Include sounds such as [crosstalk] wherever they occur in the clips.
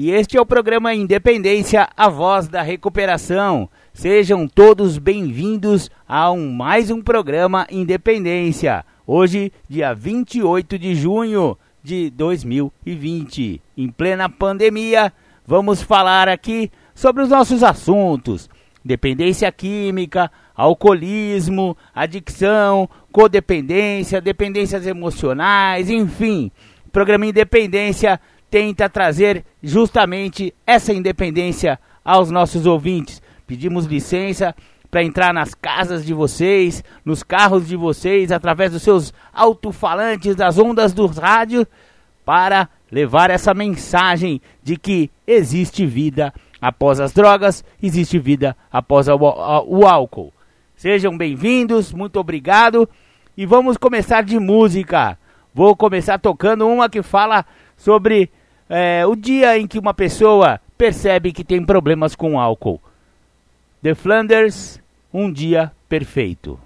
e este é o programa Independência, a voz da recuperação. Sejam todos bem-vindos a um, mais um programa Independência. Hoje, dia 28 de junho de 2020, em plena pandemia, vamos falar aqui sobre os nossos assuntos: dependência química, alcoolismo, adicção, codependência, dependências emocionais, enfim. Programa Independência tenta trazer justamente essa independência aos nossos ouvintes. Pedimos licença para entrar nas casas de vocês, nos carros de vocês, através dos seus alto-falantes, das ondas do rádio, para levar essa mensagem de que existe vida após as drogas, existe vida após o álcool. Sejam bem-vindos, muito obrigado. E vamos começar de música. Vou começar tocando uma que fala sobre é, o dia em que uma pessoa percebe que tem problemas com álcool. The Flanders, um dia perfeito.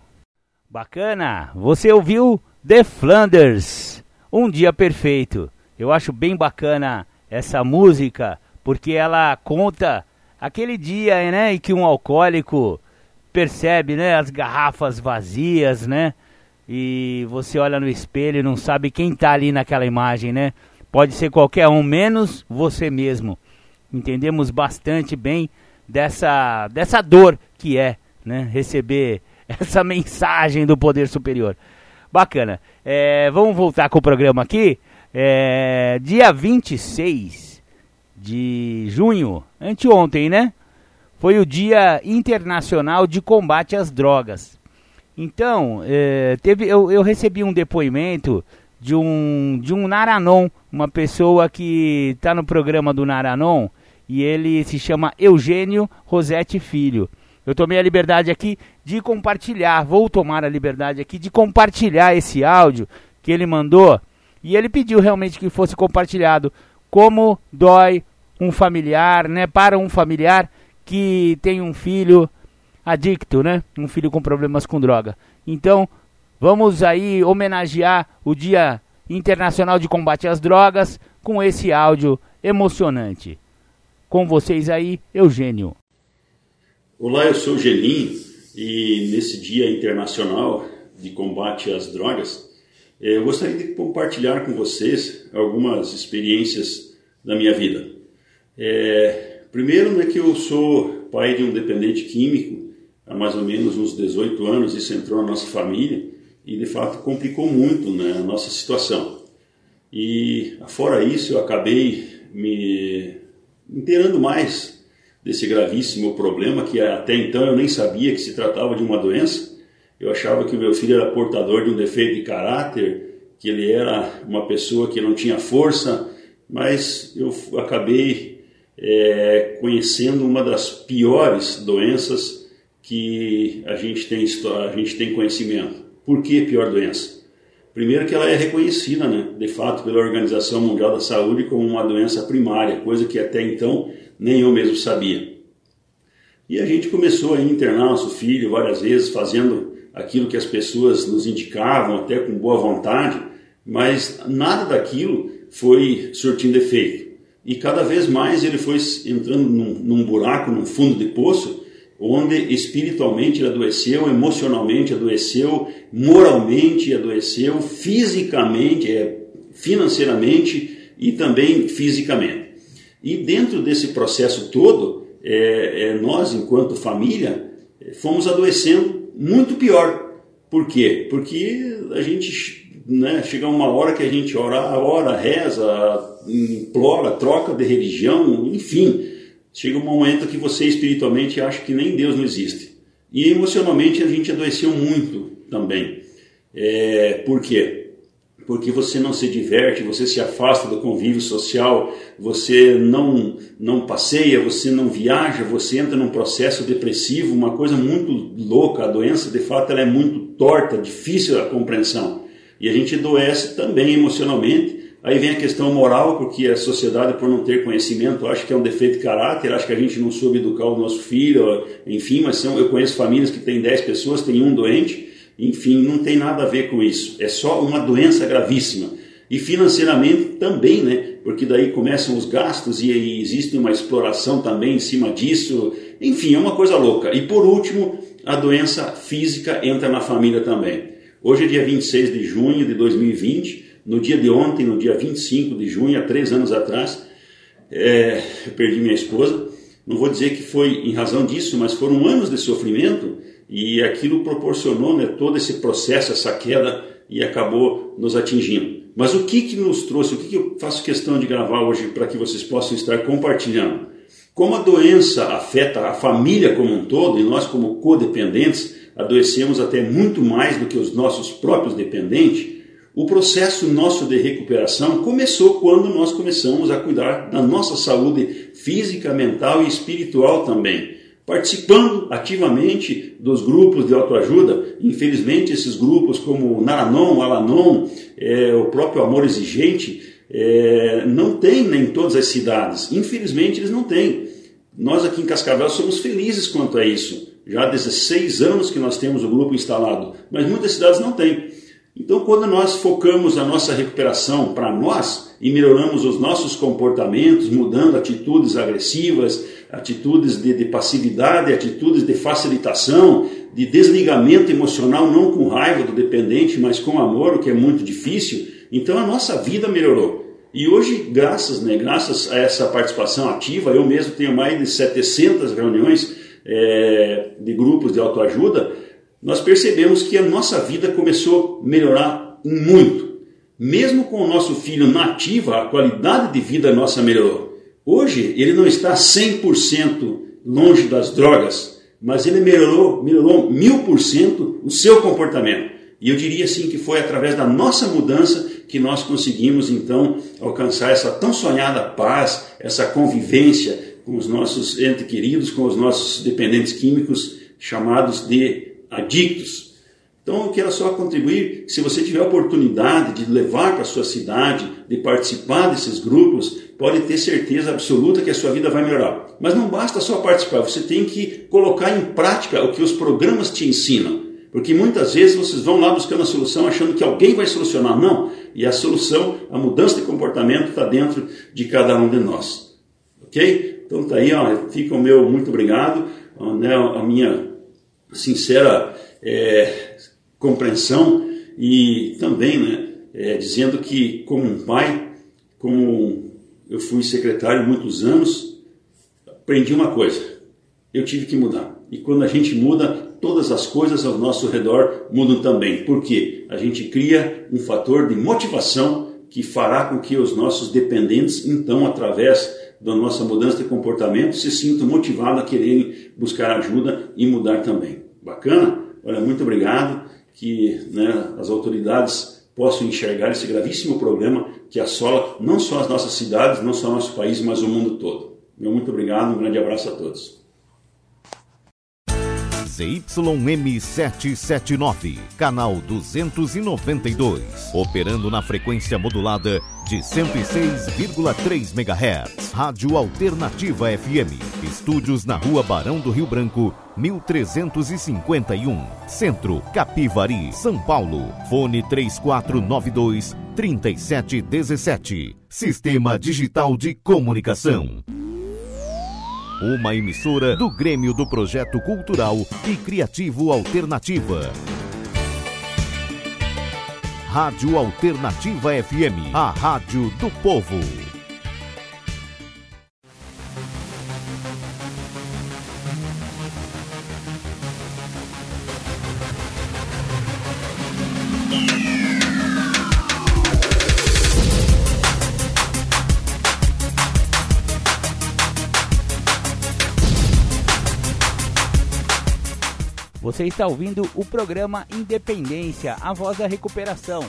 Bacana, você ouviu The Flanders, um dia perfeito. Eu acho bem bacana essa música, porque ela conta aquele dia, né, em que um alcoólico percebe, né, as garrafas vazias, né, e você olha no espelho e não sabe quem tá ali naquela imagem, né? Pode ser qualquer um, menos você mesmo. Entendemos bastante bem dessa, dessa dor que é né, receber [laughs] essa mensagem do poder superior. Bacana. É, vamos voltar com o programa aqui. É, dia 26 de junho, anteontem, né? Foi o Dia Internacional de Combate às Drogas. Então, é, teve, eu, eu recebi um depoimento de um, de um Naranon, uma pessoa que está no programa do Naranon e ele se chama Eugênio Rosete Filho. Eu tomei a liberdade aqui de compartilhar, vou tomar a liberdade aqui de compartilhar esse áudio que ele mandou e ele pediu realmente que fosse compartilhado como dói um familiar, né, para um familiar que tem um filho adicto, né, um filho com problemas com droga. Então, Vamos aí homenagear o Dia Internacional de Combate às Drogas com esse áudio emocionante. Com vocês aí, Eugênio. Olá, eu sou o Gelim e nesse Dia Internacional de Combate às Drogas, eh, eu gostaria de compartilhar com vocês algumas experiências da minha vida. É, primeiro, né, que eu sou pai de um dependente químico há mais ou menos uns 18 anos, isso entrou na nossa família e de fato complicou muito né, a nossa situação. E fora isso, eu acabei me inteirando mais desse gravíssimo problema que até então eu nem sabia que se tratava de uma doença. Eu achava que o meu filho era portador de um defeito de caráter, que ele era uma pessoa que não tinha força, mas eu acabei é, conhecendo uma das piores doenças que a gente tem, a gente tem conhecimento por que pior doença? Primeiro que ela é reconhecida, né, de fato, pela Organização Mundial da Saúde como uma doença primária, coisa que até então nem eu mesmo sabia. E a gente começou a internar nosso filho várias vezes, fazendo aquilo que as pessoas nos indicavam, até com boa vontade, mas nada daquilo foi surtindo efeito. E cada vez mais ele foi entrando num, num buraco, num fundo de poço, onde espiritualmente adoeceu, emocionalmente adoeceu, moralmente adoeceu, fisicamente, é, financeiramente e também fisicamente. E dentro desse processo todo, é, é, nós, enquanto família, fomos adoecendo muito pior. Por quê? Porque a gente né, chega uma hora que a gente ora, ora, reza, implora, troca de religião, enfim Chega um momento que você espiritualmente acha que nem Deus não existe. E emocionalmente a gente adoeceu muito também. É, por quê? porque você não se diverte, você se afasta do convívio social, você não, não passeia, você não viaja, você entra num processo depressivo, uma coisa muito louca. A doença, de fato, ela é muito torta, difícil a compreensão. E a gente adoece também emocionalmente. Aí vem a questão moral, porque a sociedade, por não ter conhecimento, acha que é um defeito de caráter, acha que a gente não soube educar o nosso filho, enfim, mas são, eu conheço famílias que têm 10 pessoas, tem um doente, enfim, não tem nada a ver com isso. É só uma doença gravíssima. E financeiramente também, né? Porque daí começam os gastos e, e existe uma exploração também em cima disso. Enfim, é uma coisa louca. E por último, a doença física entra na família também. Hoje é dia 26 de junho de 2020. No dia de ontem, no dia 25 de junho, há três anos atrás, é, eu perdi minha esposa. Não vou dizer que foi em razão disso, mas foram anos de sofrimento e aquilo proporcionou né, todo esse processo, essa queda e acabou nos atingindo. Mas o que, que nos trouxe, o que, que eu faço questão de gravar hoje para que vocês possam estar compartilhando? Como a doença afeta a família como um todo e nós, como codependentes, adoecemos até muito mais do que os nossos próprios dependentes, o processo nosso de recuperação começou quando nós começamos a cuidar da nossa saúde física, mental e espiritual também participando ativamente dos grupos de autoajuda. Infelizmente, esses grupos como Naranon, Alanon, é, o próprio Amor Exigente, é, não tem nem em todas as cidades. Infelizmente, eles não têm. Nós aqui em Cascavel somos felizes quanto a isso. Já há 16 anos que nós temos o grupo instalado, mas muitas cidades não têm. Então, quando nós focamos a nossa recuperação para nós e melhoramos os nossos comportamentos, mudando atitudes agressivas, atitudes de, de, passividade, atitudes de facilitação, de desligamento emocional, não com raiva do dependente, mas com amor, o que é muito difícil, então a nossa vida melhorou. E hoje, graças, né, graças a essa participação ativa, eu mesmo tenho mais de 700 reuniões é, de grupos de autoajuda, nós percebemos que a nossa vida começou a melhorar muito. Mesmo com o nosso filho nativa, a qualidade de vida nossa melhorou. Hoje ele não está 100% longe das drogas, mas ele melhorou, melhorou mil por cento o seu comportamento. E eu diria assim que foi através da nossa mudança que nós conseguimos então alcançar essa tão sonhada paz, essa convivência com os nossos entes queridos, com os nossos dependentes químicos chamados de adictos. Então eu quero só contribuir, se você tiver a oportunidade de levar para a sua cidade, de participar desses grupos, pode ter certeza absoluta que a sua vida vai melhorar. Mas não basta só participar, você tem que colocar em prática o que os programas te ensinam. Porque muitas vezes vocês vão lá buscando a solução achando que alguém vai solucionar. Não. E a solução, a mudança de comportamento está dentro de cada um de nós. Ok? Então tá aí, ó, fica o meu muito obrigado. Né, a minha sincera é, compreensão e também né, é, dizendo que, como um pai, como eu fui secretário muitos anos, aprendi uma coisa: eu tive que mudar. E quando a gente muda, todas as coisas ao nosso redor mudam também. Porque a gente cria um fator de motivação que fará com que os nossos dependentes, então, através da nossa mudança de comportamento, se sintam motivados a quererem buscar ajuda e mudar também. Bacana? Olha, muito obrigado. Que né, as autoridades possam enxergar esse gravíssimo problema que assola não só as nossas cidades, não só nosso país, mas o mundo todo. Muito obrigado, um grande abraço a todos. ZYM779, canal 292, operando na frequência modulada de 106,3 MHz. Rádio Alternativa FM. Estúdios na Rua Barão do Rio Branco, 1351. Centro, Capivari, São Paulo. Fone 3492 3717. Sistema Digital de Comunicação uma emissora do Grêmio do Projeto Cultural e Criativo Alternativa. Rádio Alternativa FM, a rádio do povo. Você está ouvindo o programa Independência, a voz da recuperação.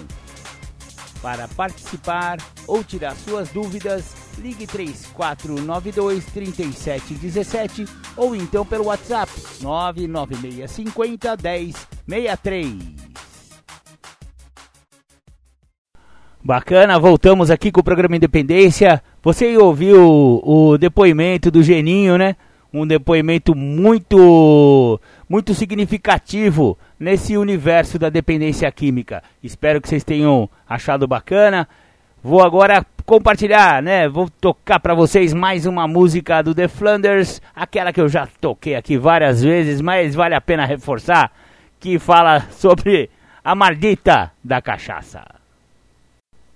Para participar ou tirar suas dúvidas, ligue 3492 3717 ou então pelo WhatsApp 99650 1063. Bacana, voltamos aqui com o programa Independência. Você ouviu o depoimento do Geninho, né? Um depoimento muito muito significativo nesse universo da dependência química. Espero que vocês tenham achado bacana. Vou agora compartilhar, né? Vou tocar para vocês mais uma música do The Flanders, aquela que eu já toquei aqui várias vezes, mas vale a pena reforçar, que fala sobre a maldita da cachaça.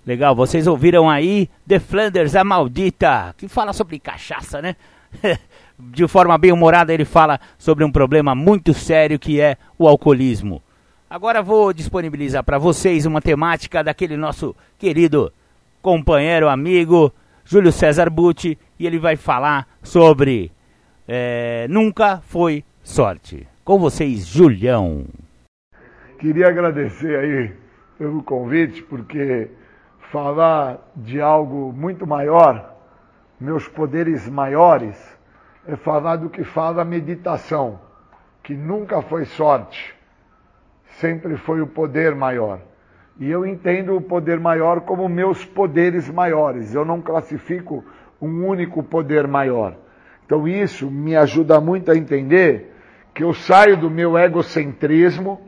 Legal, vocês ouviram aí The Flanders, a maldita, que fala sobre cachaça, né? [laughs] de forma bem humorada, ele fala sobre um problema muito sério que é o alcoolismo. Agora vou disponibilizar para vocês uma temática daquele nosso querido companheiro, amigo, Júlio César Butti, e ele vai falar sobre é, Nunca Foi Sorte. Com vocês, Julião. Queria agradecer aí pelo convite, porque falar de algo muito maior, meus poderes maiores, é falar do que fala a meditação, que nunca foi sorte, sempre foi o poder maior. E eu entendo o poder maior como meus poderes maiores. Eu não classifico um único poder maior. Então isso me ajuda muito a entender que eu saio do meu egocentrismo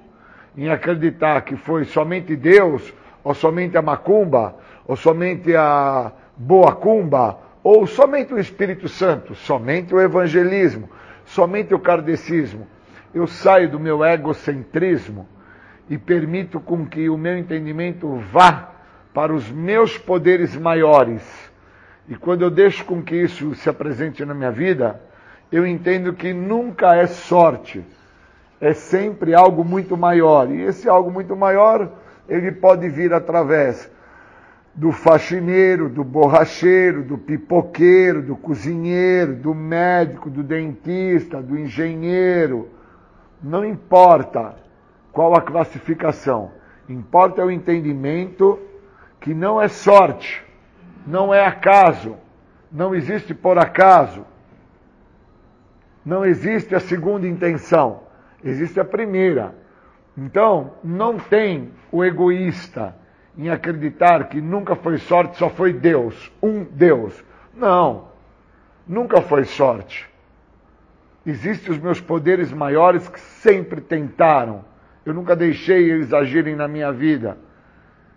em acreditar que foi somente Deus, ou somente a macumba, ou somente a boa cumba, ou somente o Espírito Santo, somente o evangelismo, somente o kardecismo. Eu saio do meu egocentrismo e permito com que o meu entendimento vá para os meus poderes maiores. E quando eu deixo com que isso se apresente na minha vida, eu entendo que nunca é sorte, é sempre algo muito maior. E esse algo muito maior, ele pode vir através do faxineiro, do borracheiro, do pipoqueiro, do cozinheiro, do médico, do dentista, do engenheiro. Não importa qual a classificação, importa o entendimento que não é sorte, não é acaso, não existe por acaso, não existe a segunda intenção, existe a primeira. Então, não tem o egoísta em acreditar que nunca foi sorte, só foi Deus, um Deus. Não, nunca foi sorte. Existem os meus poderes maiores que sempre tentaram. Eu nunca deixei eles agirem na minha vida.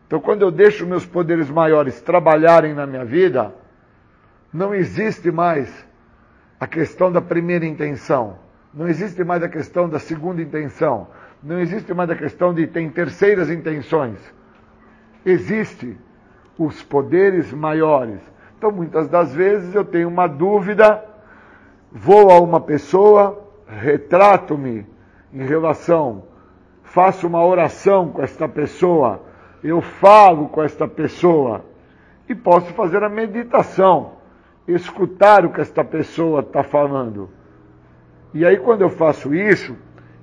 Então, quando eu deixo meus poderes maiores trabalharem na minha vida, não existe mais a questão da primeira intenção. Não existe mais a questão da segunda intenção. Não existe mais a questão de ter terceiras intenções existe os poderes maiores. Então, muitas das vezes eu tenho uma dúvida, vou a uma pessoa, retrato-me em relação, faço uma oração com esta pessoa, eu falo com esta pessoa e posso fazer a meditação, escutar o que esta pessoa está falando. E aí, quando eu faço isso,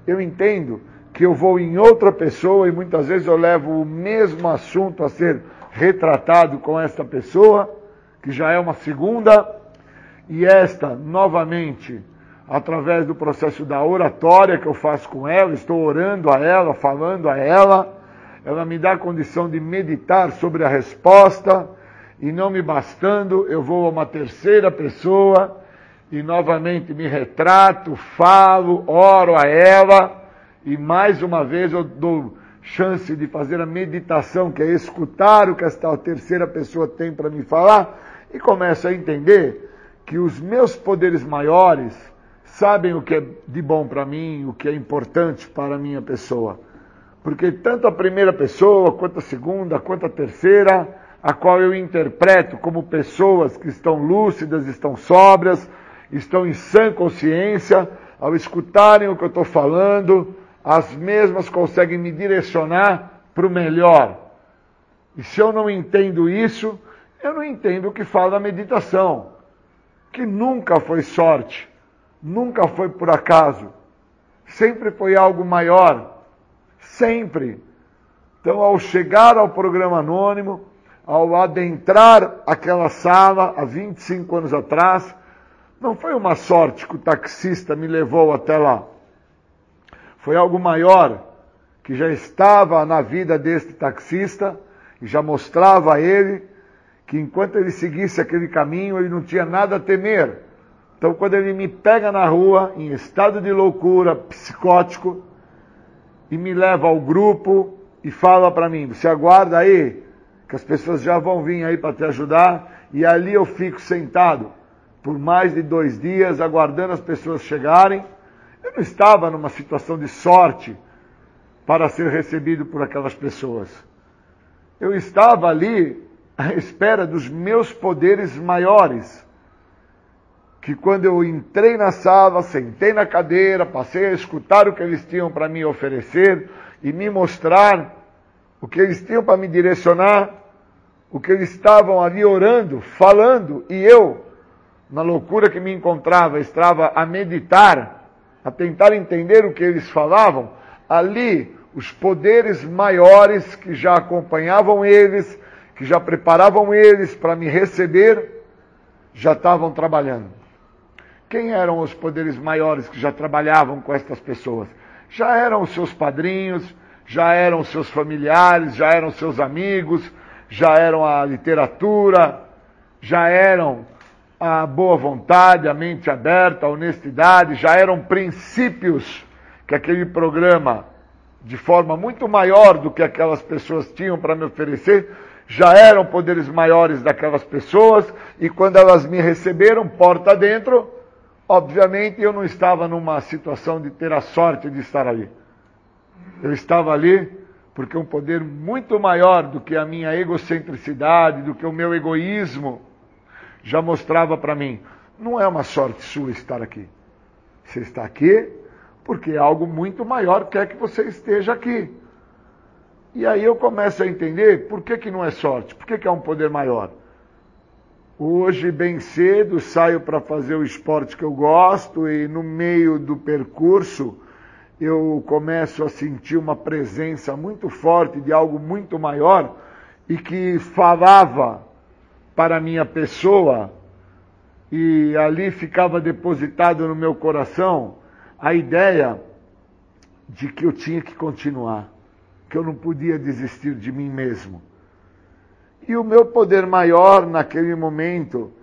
eu entendo que eu vou em outra pessoa e muitas vezes eu levo o mesmo assunto a ser retratado com esta pessoa, que já é uma segunda, e esta, novamente, através do processo da oratória que eu faço com ela, estou orando a ela, falando a ela, ela me dá a condição de meditar sobre a resposta, e não me bastando, eu vou a uma terceira pessoa e novamente me retrato, falo, oro a ela e mais uma vez eu dou chance de fazer a meditação, que é escutar o que esta terceira pessoa tem para me falar, e começo a entender que os meus poderes maiores sabem o que é de bom para mim, o que é importante para a minha pessoa. Porque tanto a primeira pessoa, quanto a segunda, quanto a terceira, a qual eu interpreto como pessoas que estão lúcidas, estão sóbrias, estão em sã consciência, ao escutarem o que eu estou falando, as mesmas conseguem me direcionar para o melhor. E se eu não entendo isso, eu não entendo o que fala a meditação, que nunca foi sorte, nunca foi por acaso, sempre foi algo maior, sempre. Então, ao chegar ao programa anônimo, ao adentrar aquela sala há 25 anos atrás, não foi uma sorte que o taxista me levou até lá. Foi algo maior que já estava na vida deste taxista e já mostrava a ele que enquanto ele seguisse aquele caminho, ele não tinha nada a temer. Então, quando ele me pega na rua, em estado de loucura, psicótico, e me leva ao grupo e fala para mim: você aguarda aí, que as pessoas já vão vir aí para te ajudar, e ali eu fico sentado por mais de dois dias, aguardando as pessoas chegarem. Eu não estava numa situação de sorte para ser recebido por aquelas pessoas. Eu estava ali à espera dos meus poderes maiores. Que quando eu entrei na sala, sentei na cadeira, passei a escutar o que eles tinham para me oferecer e me mostrar o que eles tinham para me direcionar, o que eles estavam ali orando, falando, e eu, na loucura que me encontrava, estava a meditar, a tentar entender o que eles falavam, ali os poderes maiores que já acompanhavam eles, que já preparavam eles para me receber, já estavam trabalhando. Quem eram os poderes maiores que já trabalhavam com estas pessoas? Já eram os seus padrinhos, já eram seus familiares, já eram seus amigos, já eram a literatura, já eram a boa vontade, a mente aberta, a honestidade, já eram princípios que aquele programa de forma muito maior do que aquelas pessoas tinham para me oferecer, já eram poderes maiores daquelas pessoas, e quando elas me receberam, porta dentro, obviamente eu não estava numa situação de ter a sorte de estar ali. Eu estava ali porque um poder muito maior do que a minha egocentricidade, do que o meu egoísmo, já mostrava para mim: não é uma sorte sua estar aqui. Você está aqui porque algo muito maior quer que você esteja aqui. E aí eu começo a entender por que, que não é sorte, por que, que é um poder maior. Hoje, bem cedo, saio para fazer o esporte que eu gosto e no meio do percurso eu começo a sentir uma presença muito forte de algo muito maior e que falava para a minha pessoa e ali ficava depositado no meu coração a ideia de que eu tinha que continuar, que eu não podia desistir de mim mesmo. E o meu poder maior naquele momento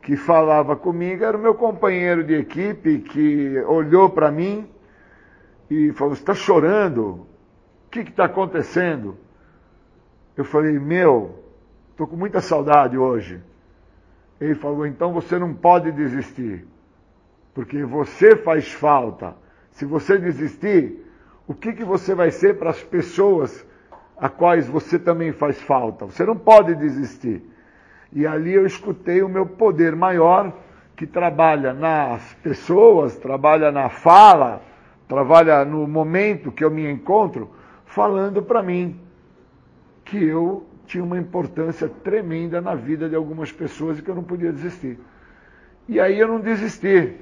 que falava comigo era o meu companheiro de equipe que olhou para mim e falou: está chorando? O que está acontecendo? Eu falei: Meu, estou com muita saudade hoje. Ele falou: Então você não pode desistir porque você faz falta. Se você desistir, o que, que você vai ser para as pessoas a quais você também faz falta? Você não pode desistir. E ali eu escutei o meu poder maior, que trabalha nas pessoas, trabalha na fala, trabalha no momento que eu me encontro, falando para mim que eu tinha uma importância tremenda na vida de algumas pessoas e que eu não podia desistir. E aí eu não desisti.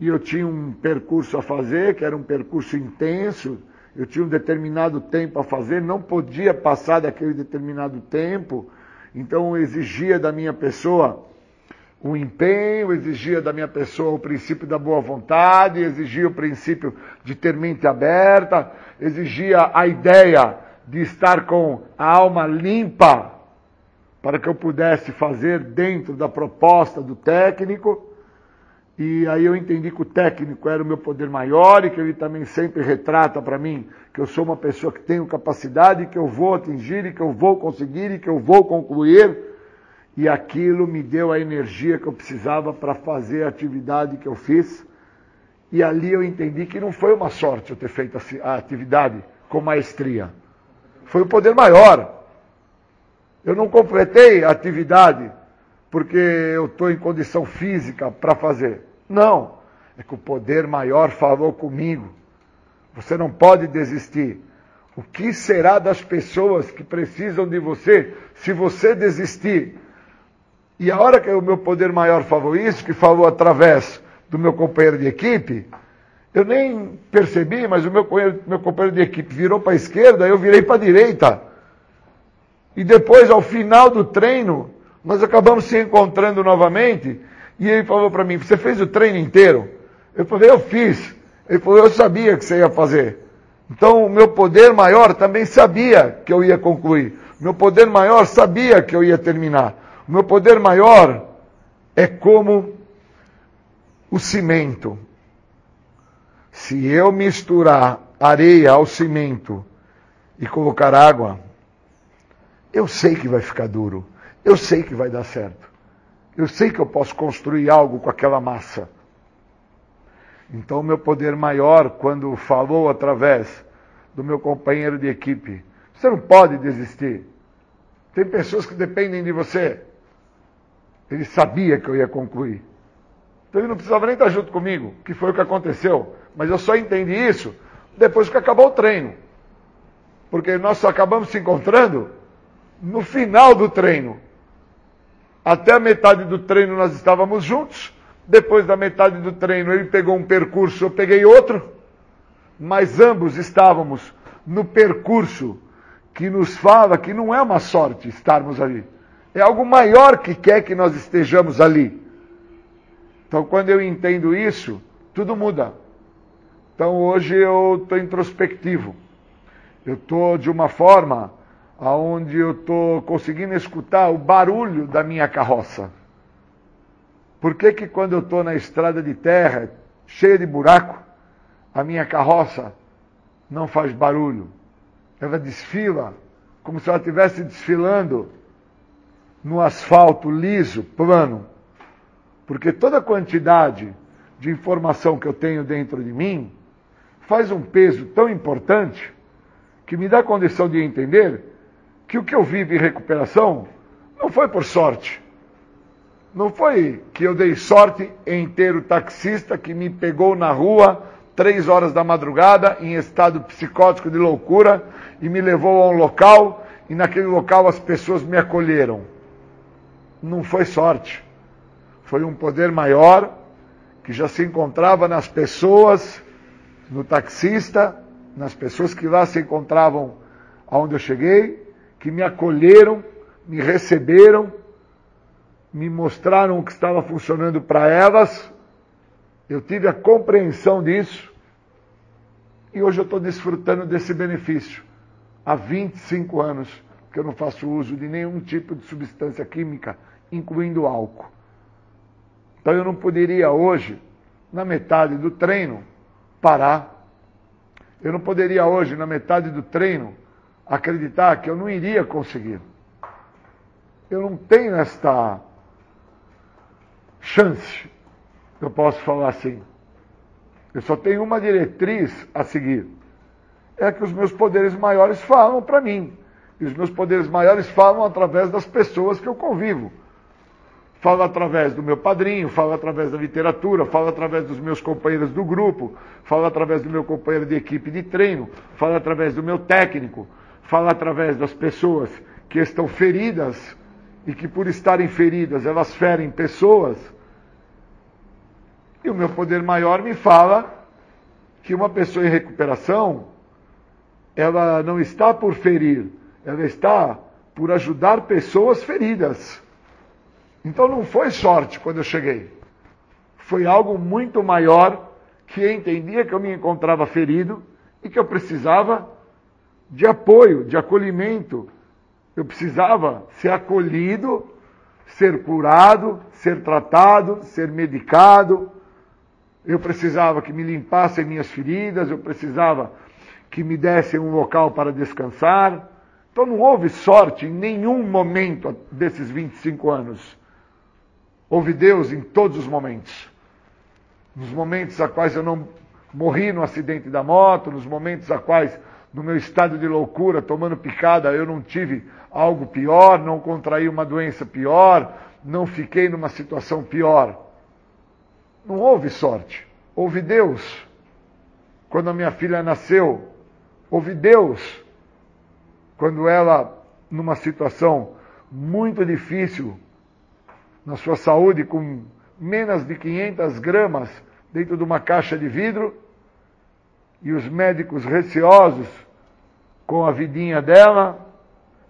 E eu tinha um percurso a fazer, que era um percurso intenso, eu tinha um determinado tempo a fazer, não podia passar daquele determinado tempo, então exigia da minha pessoa o empenho, exigia da minha pessoa o princípio da boa vontade, exigia o princípio de ter mente aberta, exigia a ideia de estar com a alma limpa para que eu pudesse fazer dentro da proposta do técnico. E aí eu entendi que o técnico era o meu poder maior e que ele também sempre retrata para mim que eu sou uma pessoa que tenho capacidade, que eu vou atingir e que eu vou conseguir e que eu vou concluir. E aquilo me deu a energia que eu precisava para fazer a atividade que eu fiz. E ali eu entendi que não foi uma sorte eu ter feito a atividade com maestria. Foi o poder maior. Eu não completei a atividade porque eu estou em condição física para fazer. Não. É que o poder maior falou comigo. Você não pode desistir. O que será das pessoas que precisam de você se você desistir? E a hora que o meu poder maior falou isso, que falou através do meu companheiro de equipe, Eu nem percebi, mas o meu companheiro, meu companheiro de equipe virou para a esquerda, eu virei para a direita. E depois, ao final do treino, nós acabamos se encontrando novamente. E ele falou para mim: Você fez o treino inteiro? Eu falei: Eu fiz. Ele falou: Eu sabia que você ia fazer. Então, o meu poder maior também sabia que eu ia concluir. O meu poder maior sabia que eu ia terminar. O meu poder maior é como o cimento. Se eu misturar areia ao cimento e colocar água, eu sei que vai ficar duro. Eu sei que vai dar certo. Eu sei que eu posso construir algo com aquela massa. Então, meu poder maior, quando falou através do meu companheiro de equipe, você não pode desistir. Tem pessoas que dependem de você. Ele sabia que eu ia concluir. Então ele não precisava nem estar junto comigo, que foi o que aconteceu. Mas eu só entendi isso depois que acabou o treino. Porque nós só acabamos se encontrando no final do treino. Até a metade do treino nós estávamos juntos. Depois da metade do treino ele pegou um percurso, eu peguei outro. Mas ambos estávamos no percurso que nos fala que não é uma sorte estarmos ali. É algo maior que quer que nós estejamos ali. Então, quando eu entendo isso, tudo muda. Então, hoje eu estou introspectivo. Eu estou de uma forma aonde eu estou conseguindo escutar o barulho da minha carroça. Por que, que quando eu estou na estrada de terra, cheia de buraco, a minha carroça não faz barulho? Ela desfila como se ela estivesse desfilando no asfalto liso, plano. Porque toda a quantidade de informação que eu tenho dentro de mim faz um peso tão importante que me dá condição de entender que o que eu vivo em recuperação não foi por sorte. Não foi que eu dei sorte em ter o taxista que me pegou na rua três horas da madrugada em estado psicótico de loucura e me levou a um local e naquele local as pessoas me acolheram não foi sorte. Foi um poder maior que já se encontrava nas pessoas, no taxista, nas pessoas que lá se encontravam aonde eu cheguei, que me acolheram, me receberam, me mostraram o que estava funcionando para elas. Eu tive a compreensão disso e hoje eu estou desfrutando desse benefício. Há 25 anos que eu não faço uso de nenhum tipo de substância química incluindo álcool. Então eu não poderia hoje, na metade do treino, parar. Eu não poderia hoje, na metade do treino, acreditar que eu não iria conseguir. Eu não tenho esta chance, eu posso falar assim. Eu só tenho uma diretriz a seguir. É que os meus poderes maiores falam para mim. E os meus poderes maiores falam através das pessoas que eu convivo falo através do meu padrinho, falo através da literatura, falo através dos meus companheiros do grupo, falo através do meu companheiro de equipe de treino, falo através do meu técnico, falo através das pessoas que estão feridas e que por estarem feridas elas ferem pessoas. E o meu poder maior me fala que uma pessoa em recuperação, ela não está por ferir, ela está por ajudar pessoas feridas. Então não foi sorte quando eu cheguei. Foi algo muito maior que entendia que eu me encontrava ferido e que eu precisava de apoio, de acolhimento. Eu precisava ser acolhido, ser curado, ser tratado, ser medicado. Eu precisava que me limpassem minhas feridas, eu precisava que me dessem um local para descansar. Então não houve sorte em nenhum momento desses 25 anos. Houve Deus em todos os momentos. Nos momentos a quais eu não morri no acidente da moto, nos momentos a quais, no meu estado de loucura, tomando picada, eu não tive algo pior, não contraí uma doença pior, não fiquei numa situação pior. Não houve sorte. Houve Deus. Quando a minha filha nasceu, houve Deus. Quando ela, numa situação muito difícil, na sua saúde com menos de 500 gramas dentro de uma caixa de vidro, e os médicos receosos com a vidinha dela,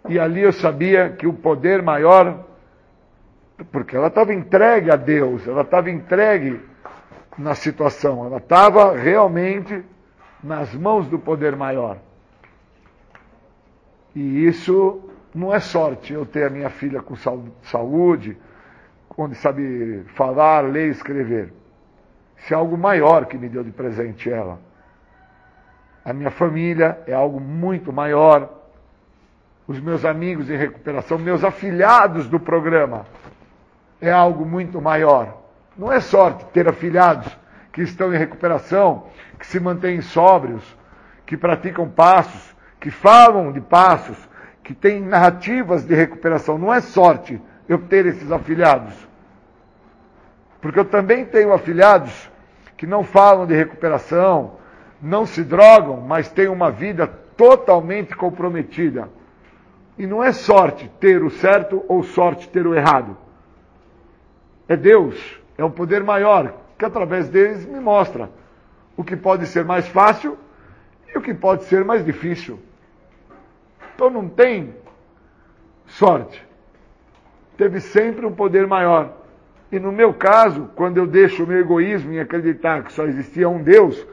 e ali eu sabia que o poder maior, porque ela estava entregue a Deus, ela estava entregue na situação, ela estava realmente nas mãos do poder maior. E isso não é sorte, eu ter a minha filha com saúde, onde sabe falar, ler e escrever. Isso é algo maior que me deu de presente ela. A minha família é algo muito maior. Os meus amigos em recuperação, meus afilhados do programa, é algo muito maior. Não é sorte ter afilhados que estão em recuperação, que se mantêm sóbrios, que praticam passos, que falam de passos, que têm narrativas de recuperação. Não é sorte eu ter esses afilhados. Porque eu também tenho afilhados que não falam de recuperação, não se drogam, mas têm uma vida totalmente comprometida. E não é sorte ter o certo ou sorte ter o errado. É Deus, é um poder maior, que através deles me mostra o que pode ser mais fácil e o que pode ser mais difícil. Então não tem sorte. Teve sempre um poder maior. E no meu caso, quando eu deixo o meu egoísmo em acreditar que só existia um Deus,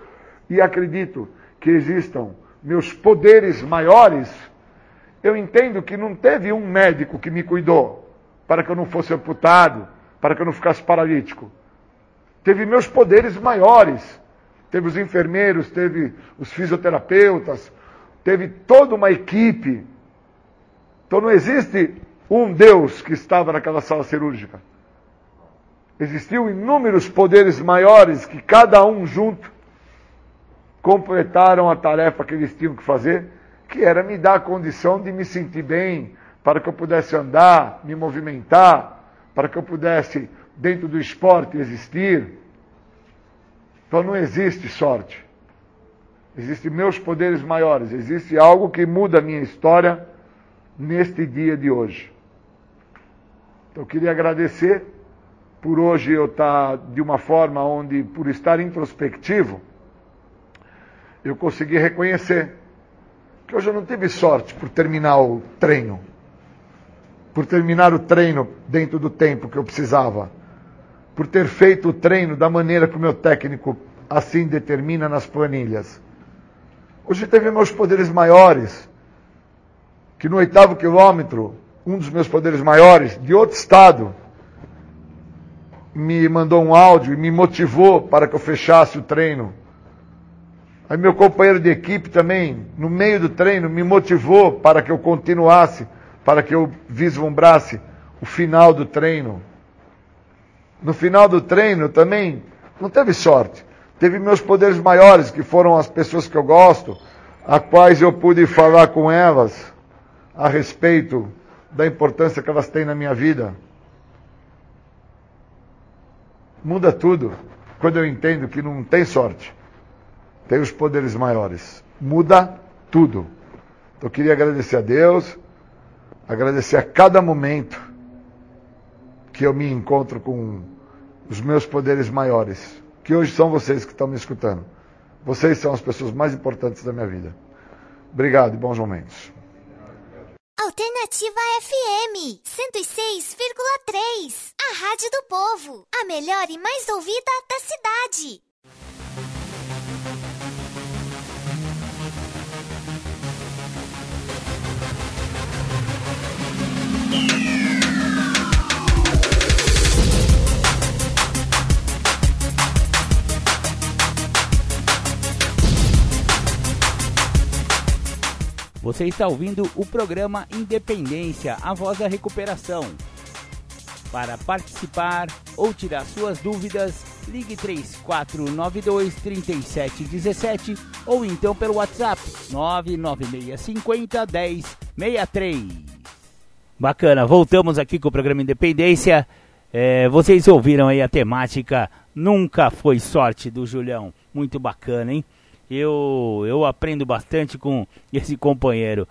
e acredito que existam meus poderes maiores, eu entendo que não teve um médico que me cuidou para que eu não fosse amputado, para que eu não ficasse paralítico. Teve meus poderes maiores. Teve os enfermeiros, teve os fisioterapeutas, teve toda uma equipe. Então não existe um Deus que estava naquela sala cirúrgica. Existiam inúmeros poderes maiores que cada um junto completaram a tarefa que eles tinham que fazer, que era me dar a condição de me sentir bem, para que eu pudesse andar, me movimentar, para que eu pudesse, dentro do esporte, existir. Então não existe sorte. Existem meus poderes maiores, existe algo que muda a minha história neste dia de hoje. Então eu queria agradecer por hoje eu estar de uma forma onde, por estar introspectivo, eu consegui reconhecer que hoje eu não tive sorte por terminar o treino, por terminar o treino dentro do tempo que eu precisava, por ter feito o treino da maneira que o meu técnico assim determina nas planilhas. Hoje teve meus poderes maiores, que no oitavo quilômetro, um dos meus poderes maiores, de outro estado, me mandou um áudio e me motivou para que eu fechasse o treino Aí meu companheiro de equipe também, no meio do treino, me motivou para que eu continuasse, para que eu vislumbrasse o final do treino. No final do treino também não teve sorte. Teve meus poderes maiores, que foram as pessoas que eu gosto, a quais eu pude falar com elas a respeito da importância que elas têm na minha vida. Muda tudo quando eu entendo que não tem sorte tem os poderes maiores. Muda tudo. Então eu queria agradecer a Deus, agradecer a cada momento que eu me encontro com os meus poderes maiores, que hoje são vocês que estão me escutando. Vocês são as pessoas mais importantes da minha vida. Obrigado e bons momentos. Alternativa FM 106,3. A Rádio do Povo. A melhor e mais ouvida da cidade. Você está ouvindo o programa Independência, a voz da recuperação. Para participar ou tirar suas dúvidas, ligue 3492 3717 ou então pelo WhatsApp 99650 1063. Bacana, voltamos aqui com o programa Independência. É, vocês ouviram aí a temática Nunca Foi Sorte do Julião. Muito bacana, hein? Eu, eu aprendo bastante com esse companheiro.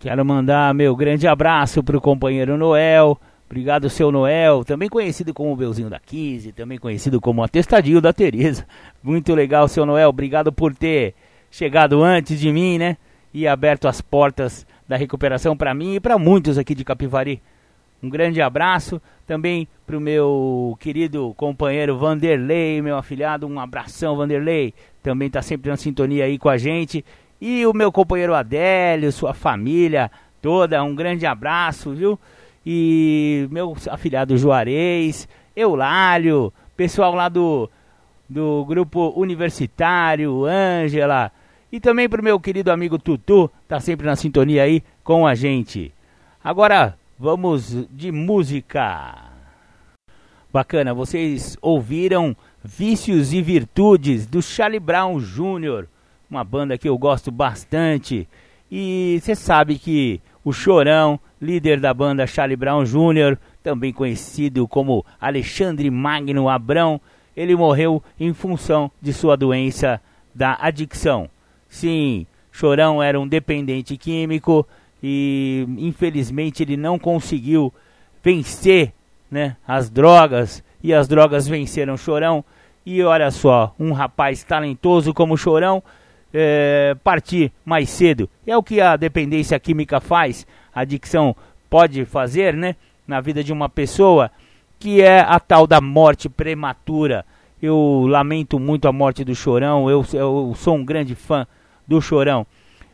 Quero mandar meu grande abraço para o companheiro Noel, Obrigado, seu Noel, também conhecido como o Belzinho da Kise, também conhecido como Atestadinho da Tereza. Muito legal, seu Noel. Obrigado por ter chegado antes de mim, né? E aberto as portas da recuperação para mim e para muitos aqui de Capivari. Um grande abraço também para o meu querido companheiro Vanderlei, meu afilhado. Um abração, Vanderlei. Também está sempre na sintonia aí com a gente. E o meu companheiro Adélio, sua família toda. Um grande abraço, viu? E meu afilhado Juarez, Eulálio, pessoal lá do, do grupo universitário, Ângela. E também para o meu querido amigo Tutu, tá sempre na sintonia aí com a gente. Agora vamos de música. Bacana, vocês ouviram Vícios e Virtudes do Charlie Brown Jr., uma banda que eu gosto bastante. E você sabe que o Chorão, líder da banda Charlie Brown Jr., também conhecido como Alexandre Magno Abrão, ele morreu em função de sua doença da adicção. Sim, Chorão era um dependente químico e infelizmente ele não conseguiu vencer né, as drogas e as drogas venceram Chorão. E olha só, um rapaz talentoso como Chorão é, partir mais cedo. É o que a dependência química faz, a adicção pode fazer, né, na vida de uma pessoa, que é a tal da morte prematura. Eu lamento muito a morte do Chorão, eu, eu sou um grande fã do Chorão.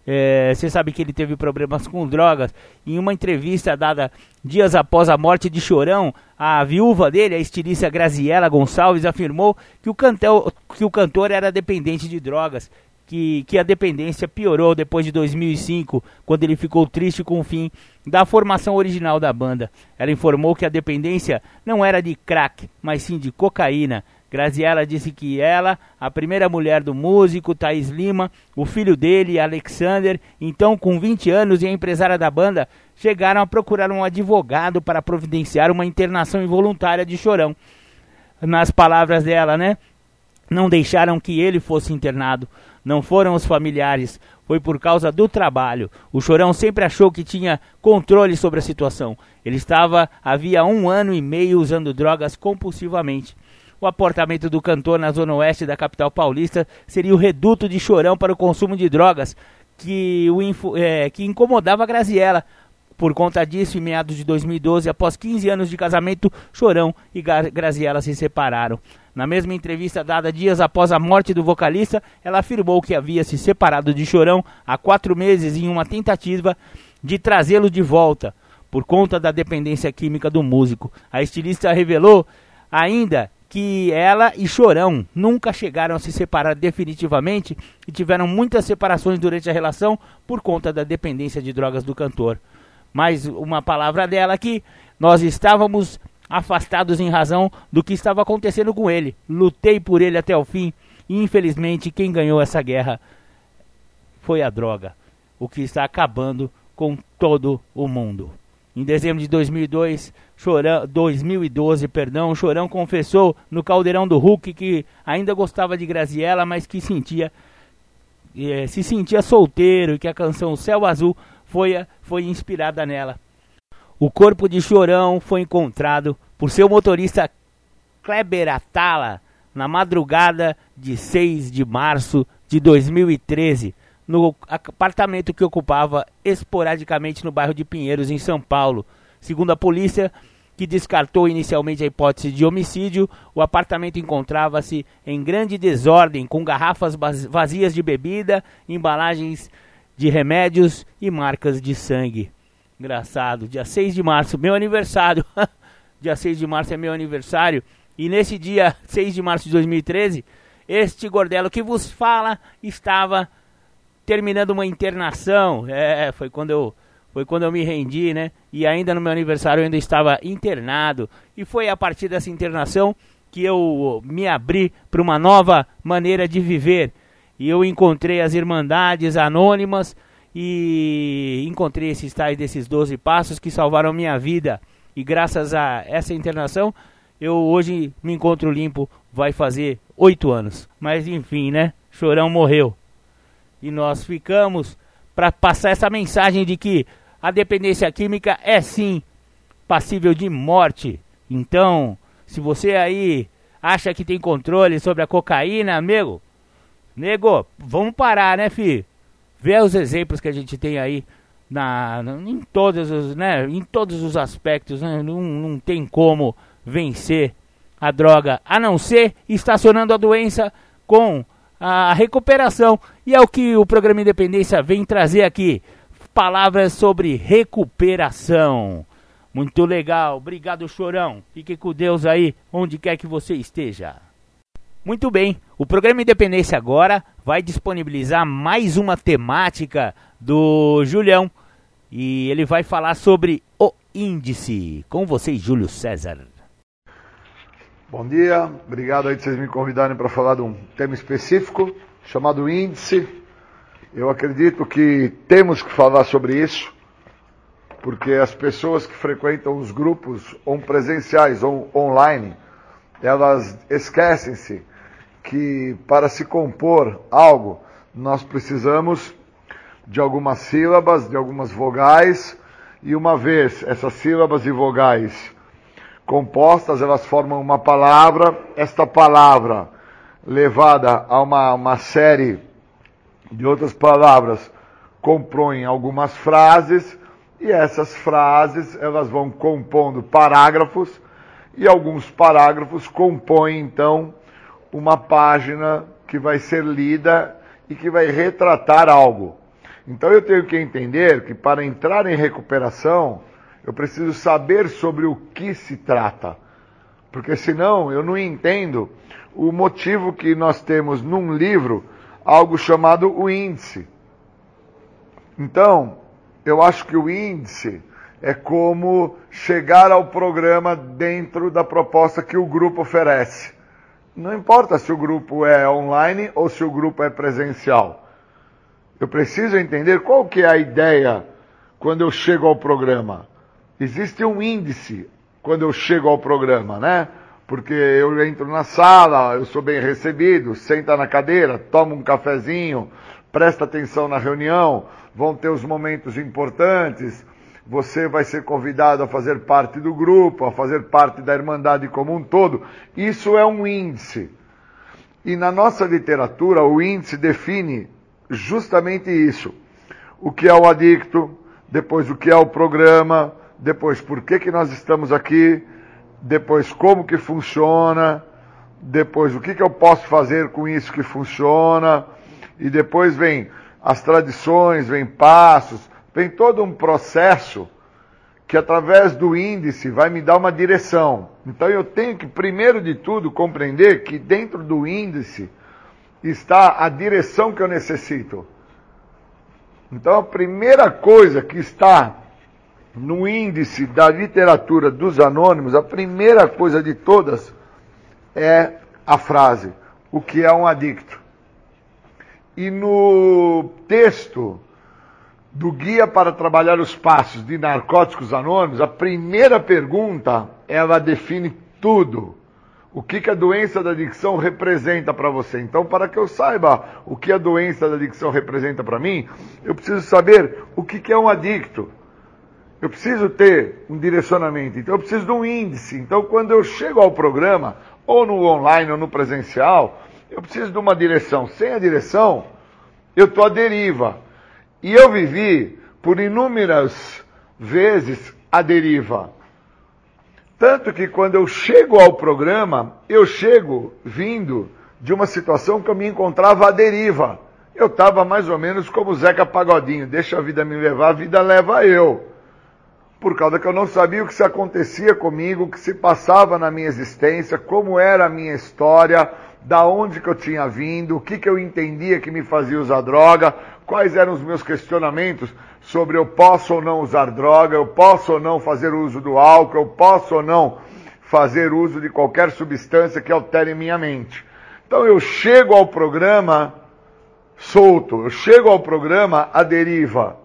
Você é, sabe que ele teve problemas com drogas. Em uma entrevista dada dias após a morte de Chorão, a viúva dele, a estilista Graziela Gonçalves, afirmou que o, cantor, que o cantor era dependente de drogas. Que, que a dependência piorou depois de 2005, quando ele ficou triste com o fim da formação original da banda. Ela informou que a dependência não era de crack, mas sim de cocaína. Graziella disse que ela, a primeira mulher do músico Thaís Lima, o filho dele, Alexander, então com 20 anos e a empresária da banda, chegaram a procurar um advogado para providenciar uma internação involuntária de Chorão. Nas palavras dela, né? Não deixaram que ele fosse internado. Não foram os familiares, foi por causa do trabalho. O Chorão sempre achou que tinha controle sobre a situação. Ele estava havia um ano e meio usando drogas compulsivamente. O apartamento do cantor na zona oeste da capital paulista seria o reduto de chorão para o consumo de drogas que, o é, que incomodava a Graziella. Por conta disso, em meados de 2012, após 15 anos de casamento, Chorão e Graziella se separaram. Na mesma entrevista dada dias após a morte do vocalista, ela afirmou que havia se separado de Chorão há quatro meses em uma tentativa de trazê-lo de volta, por conta da dependência química do músico. A estilista revelou ainda que ela e Chorão nunca chegaram a se separar definitivamente e tiveram muitas separações durante a relação por conta da dependência de drogas do cantor. Mais uma palavra dela aqui, nós estávamos afastados em razão do que estava acontecendo com ele. Lutei por ele até o fim e infelizmente quem ganhou essa guerra foi a droga, o que está acabando com todo o mundo. Em dezembro de 2002, Chorão, 2012, perdão, Chorão confessou no caldeirão do Hulk que ainda gostava de Graziella, mas que sentia eh, se sentia solteiro e que a canção Céu Azul foi, foi inspirada nela. O corpo de Chorão foi encontrado por seu motorista Kleber Atala na madrugada de 6 de março de 2013 no apartamento que ocupava esporadicamente no bairro de Pinheiros, em São Paulo. Segundo a polícia, que descartou inicialmente a hipótese de homicídio, o apartamento encontrava-se em grande desordem, com garrafas vazias de bebida, embalagens de remédios e marcas de sangue. Engraçado, dia 6 de março, meu aniversário. [laughs] dia 6 de março é meu aniversário. E nesse dia 6 de março de 2013, este gordelo que vos fala estava terminando uma internação. É, foi quando eu foi quando eu me rendi, né? E ainda no meu aniversário eu ainda estava internado. E foi a partir dessa internação que eu me abri para uma nova maneira de viver. E eu encontrei as Irmandades Anônimas e encontrei esses tais desses 12 passos que salvaram minha vida. E graças a essa internação, eu hoje me encontro limpo, vai fazer oito anos. Mas enfim, né? Chorão morreu. E nós ficamos para passar essa mensagem de que a dependência química é sim passível de morte. Então, se você aí acha que tem controle sobre a cocaína, amigo, nego, vamos parar, né, fi? Vê os exemplos que a gente tem aí na, em todos os, né, em todos os aspectos, né? não, não tem como vencer a droga, a não ser estacionando a doença com a recuperação. E é o que o programa Independência vem trazer aqui. Palavras sobre recuperação. Muito legal, obrigado Chorão. Fique com Deus aí, onde quer que você esteja. Muito bem, o programa Independência agora vai disponibilizar mais uma temática do Julião e ele vai falar sobre o índice. Com vocês, Júlio César. Bom dia, obrigado aí de vocês me convidarem para falar de um tema específico chamado índice. Eu acredito que temos que falar sobre isso porque as pessoas que frequentam os grupos ou presenciais ou online, elas esquecem-se que para se compor algo, nós precisamos de algumas sílabas, de algumas vogais, e uma vez essas sílabas e vogais compostas, elas formam uma palavra, esta palavra levada a uma, uma série de outras palavras compõem algumas frases, e essas frases, elas vão compondo parágrafos, e alguns parágrafos compõem então uma página que vai ser lida e que vai retratar algo. Então eu tenho que entender que para entrar em recuperação, eu preciso saber sobre o que se trata. Porque senão eu não entendo o motivo que nós temos num livro algo chamado o índice. Então, eu acho que o índice é como chegar ao programa dentro da proposta que o grupo oferece. Não importa se o grupo é online ou se o grupo é presencial. Eu preciso entender qual que é a ideia quando eu chego ao programa. Existe um índice quando eu chego ao programa, né? Porque eu entro na sala, eu sou bem recebido, senta na cadeira, toma um cafezinho, presta atenção na reunião, vão ter os momentos importantes, você vai ser convidado a fazer parte do grupo, a fazer parte da Irmandade como um todo. Isso é um índice. E na nossa literatura, o índice define justamente isso. O que é o adicto, depois o que é o programa, depois por que, que nós estamos aqui, depois como que funciona, depois o que, que eu posso fazer com isso que funciona, e depois vem as tradições, vem passos, vem todo um processo que através do índice vai me dar uma direção. Então eu tenho que, primeiro de tudo, compreender que dentro do índice está a direção que eu necessito. Então a primeira coisa que está no índice da literatura dos anônimos, a primeira coisa de todas é a frase: o que é um adicto? E no texto do Guia para Trabalhar os Passos de Narcóticos Anônimos, a primeira pergunta, ela define tudo. O que, que a doença da adicção representa para você? Então, para que eu saiba o que a doença da adicção representa para mim, eu preciso saber o que, que é um adicto. Eu preciso ter um direcionamento. Então, eu preciso de um índice. Então, quando eu chego ao programa, ou no online ou no presencial, eu preciso de uma direção. Sem a direção, eu estou à deriva. E eu vivi por inúmeras vezes a deriva. Tanto que quando eu chego ao programa, eu chego vindo de uma situação que eu me encontrava à deriva. Eu estava mais ou menos como Zeca Pagodinho, deixa a vida me levar, a vida leva eu. Por causa que eu não sabia o que se acontecia comigo, o que se passava na minha existência, como era a minha história, da onde que eu tinha vindo, o que que eu entendia que me fazia usar droga, quais eram os meus questionamentos sobre eu posso ou não usar droga, eu posso ou não fazer uso do álcool, eu posso ou não fazer uso de qualquer substância que altere minha mente. Então eu chego ao programa solto, eu chego ao programa à deriva.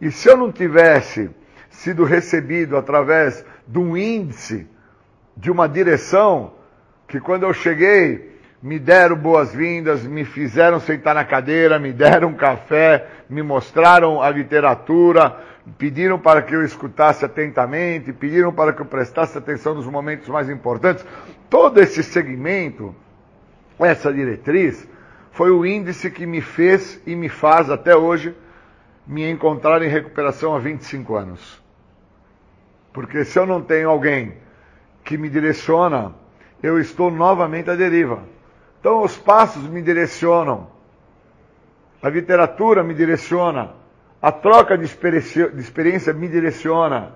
E se eu não tivesse sido recebido através de um índice, de uma direção, que quando eu cheguei me deram boas-vindas, me fizeram sentar na cadeira, me deram um café, me mostraram a literatura, pediram para que eu escutasse atentamente, pediram para que eu prestasse atenção nos momentos mais importantes. Todo esse segmento, essa diretriz, foi o índice que me fez e me faz até hoje me encontrar em recuperação há 25 anos. Porque se eu não tenho alguém que me direciona, eu estou novamente à deriva. Então os passos me direcionam, a literatura me direciona, a troca de experiência, de experiência me direciona.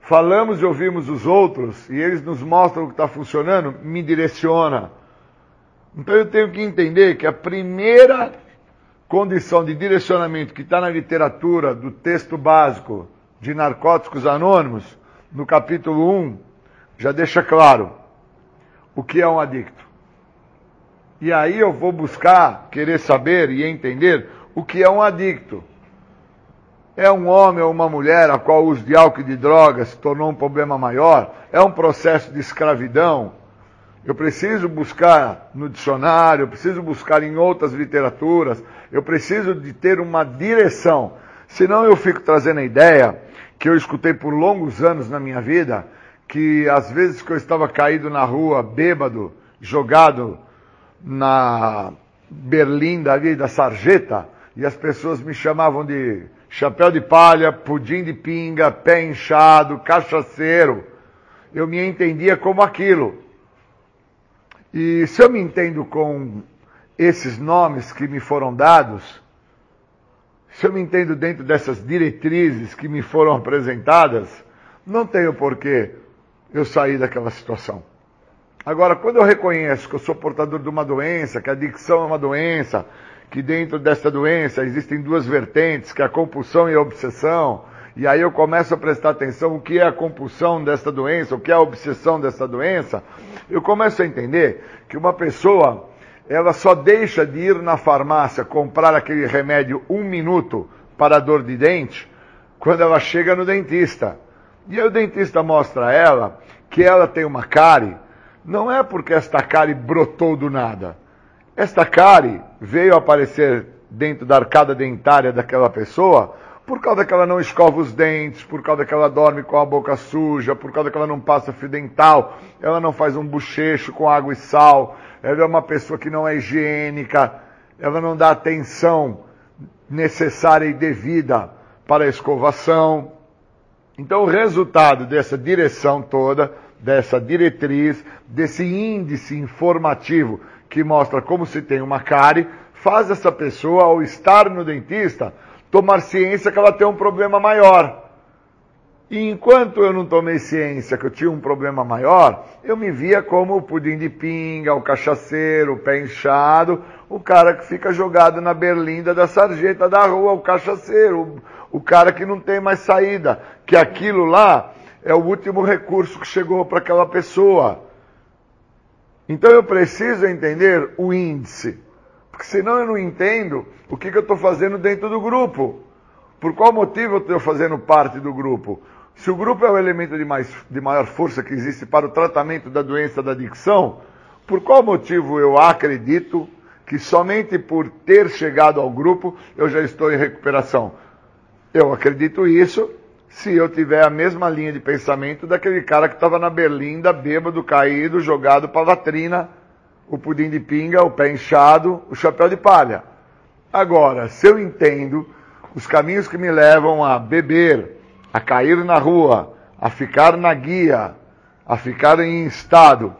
Falamos e ouvimos os outros e eles nos mostram o que está funcionando, me direciona. Então eu tenho que entender que a primeira condição de direcionamento que está na literatura do texto básico de Narcóticos Anônimos, no capítulo 1, já deixa claro o que é um adicto. E aí eu vou buscar, querer saber e entender o que é um adicto. É um homem ou uma mulher a qual o uso de álcool e de drogas se tornou um problema maior? É um processo de escravidão? Eu preciso buscar no dicionário, eu preciso buscar em outras literaturas, eu preciso de ter uma direção. Senão eu fico trazendo a ideia que eu escutei por longos anos na minha vida, que às vezes que eu estava caído na rua, bêbado, jogado na berlinda ali da sarjeta, e as pessoas me chamavam de chapéu de palha, pudim de pinga, pé inchado, cachaceiro. Eu me entendia como aquilo. E se eu me entendo com esses nomes que me foram dados, se eu me entendo dentro dessas diretrizes que me foram apresentadas, não tenho porquê eu sair daquela situação. Agora, quando eu reconheço que eu sou portador de uma doença, que a adicção é uma doença, que dentro dessa doença existem duas vertentes, que é a compulsão e a obsessão, e aí eu começo a prestar atenção o que é a compulsão dessa doença, o que é a obsessão dessa doença, eu começo a entender que uma pessoa, ela só deixa de ir na farmácia comprar aquele remédio um minuto para dor de dente, quando ela chega no dentista. E aí o dentista mostra a ela que ela tem uma cárie, não é porque esta cárie brotou do nada. Esta cárie veio aparecer dentro da arcada dentária daquela pessoa por causa que ela não escova os dentes, por causa que ela dorme com a boca suja, por causa que ela não passa fio dental, ela não faz um bochecho com água e sal, ela é uma pessoa que não é higiênica, ela não dá atenção necessária e devida para a escovação. Então, o resultado dessa direção toda, dessa diretriz, desse índice informativo que mostra como se tem uma cárie, faz essa pessoa, ao estar no dentista, tomar ciência que ela tem um problema maior. E enquanto eu não tomei ciência que eu tinha um problema maior, eu me via como o pudim de pinga, o cachaceiro, o pé inchado, o cara que fica jogado na berlinda da sarjeta da rua, o cachaceiro, o, o cara que não tem mais saída, que aquilo lá é o último recurso que chegou para aquela pessoa. Então eu preciso entender o índice, porque senão eu não entendo o que, que eu estou fazendo dentro do grupo. Por qual motivo eu estou fazendo parte do grupo? Se o grupo é o elemento de, mais, de maior força que existe para o tratamento da doença da adicção, por qual motivo eu acredito que somente por ter chegado ao grupo eu já estou em recuperação? Eu acredito isso se eu tiver a mesma linha de pensamento daquele cara que estava na berlinda, bêbado, caído, jogado para latrina, o pudim de pinga, o pé inchado, o chapéu de palha. Agora, se eu entendo os caminhos que me levam a beber, a cair na rua, a ficar na guia, a ficar em estado,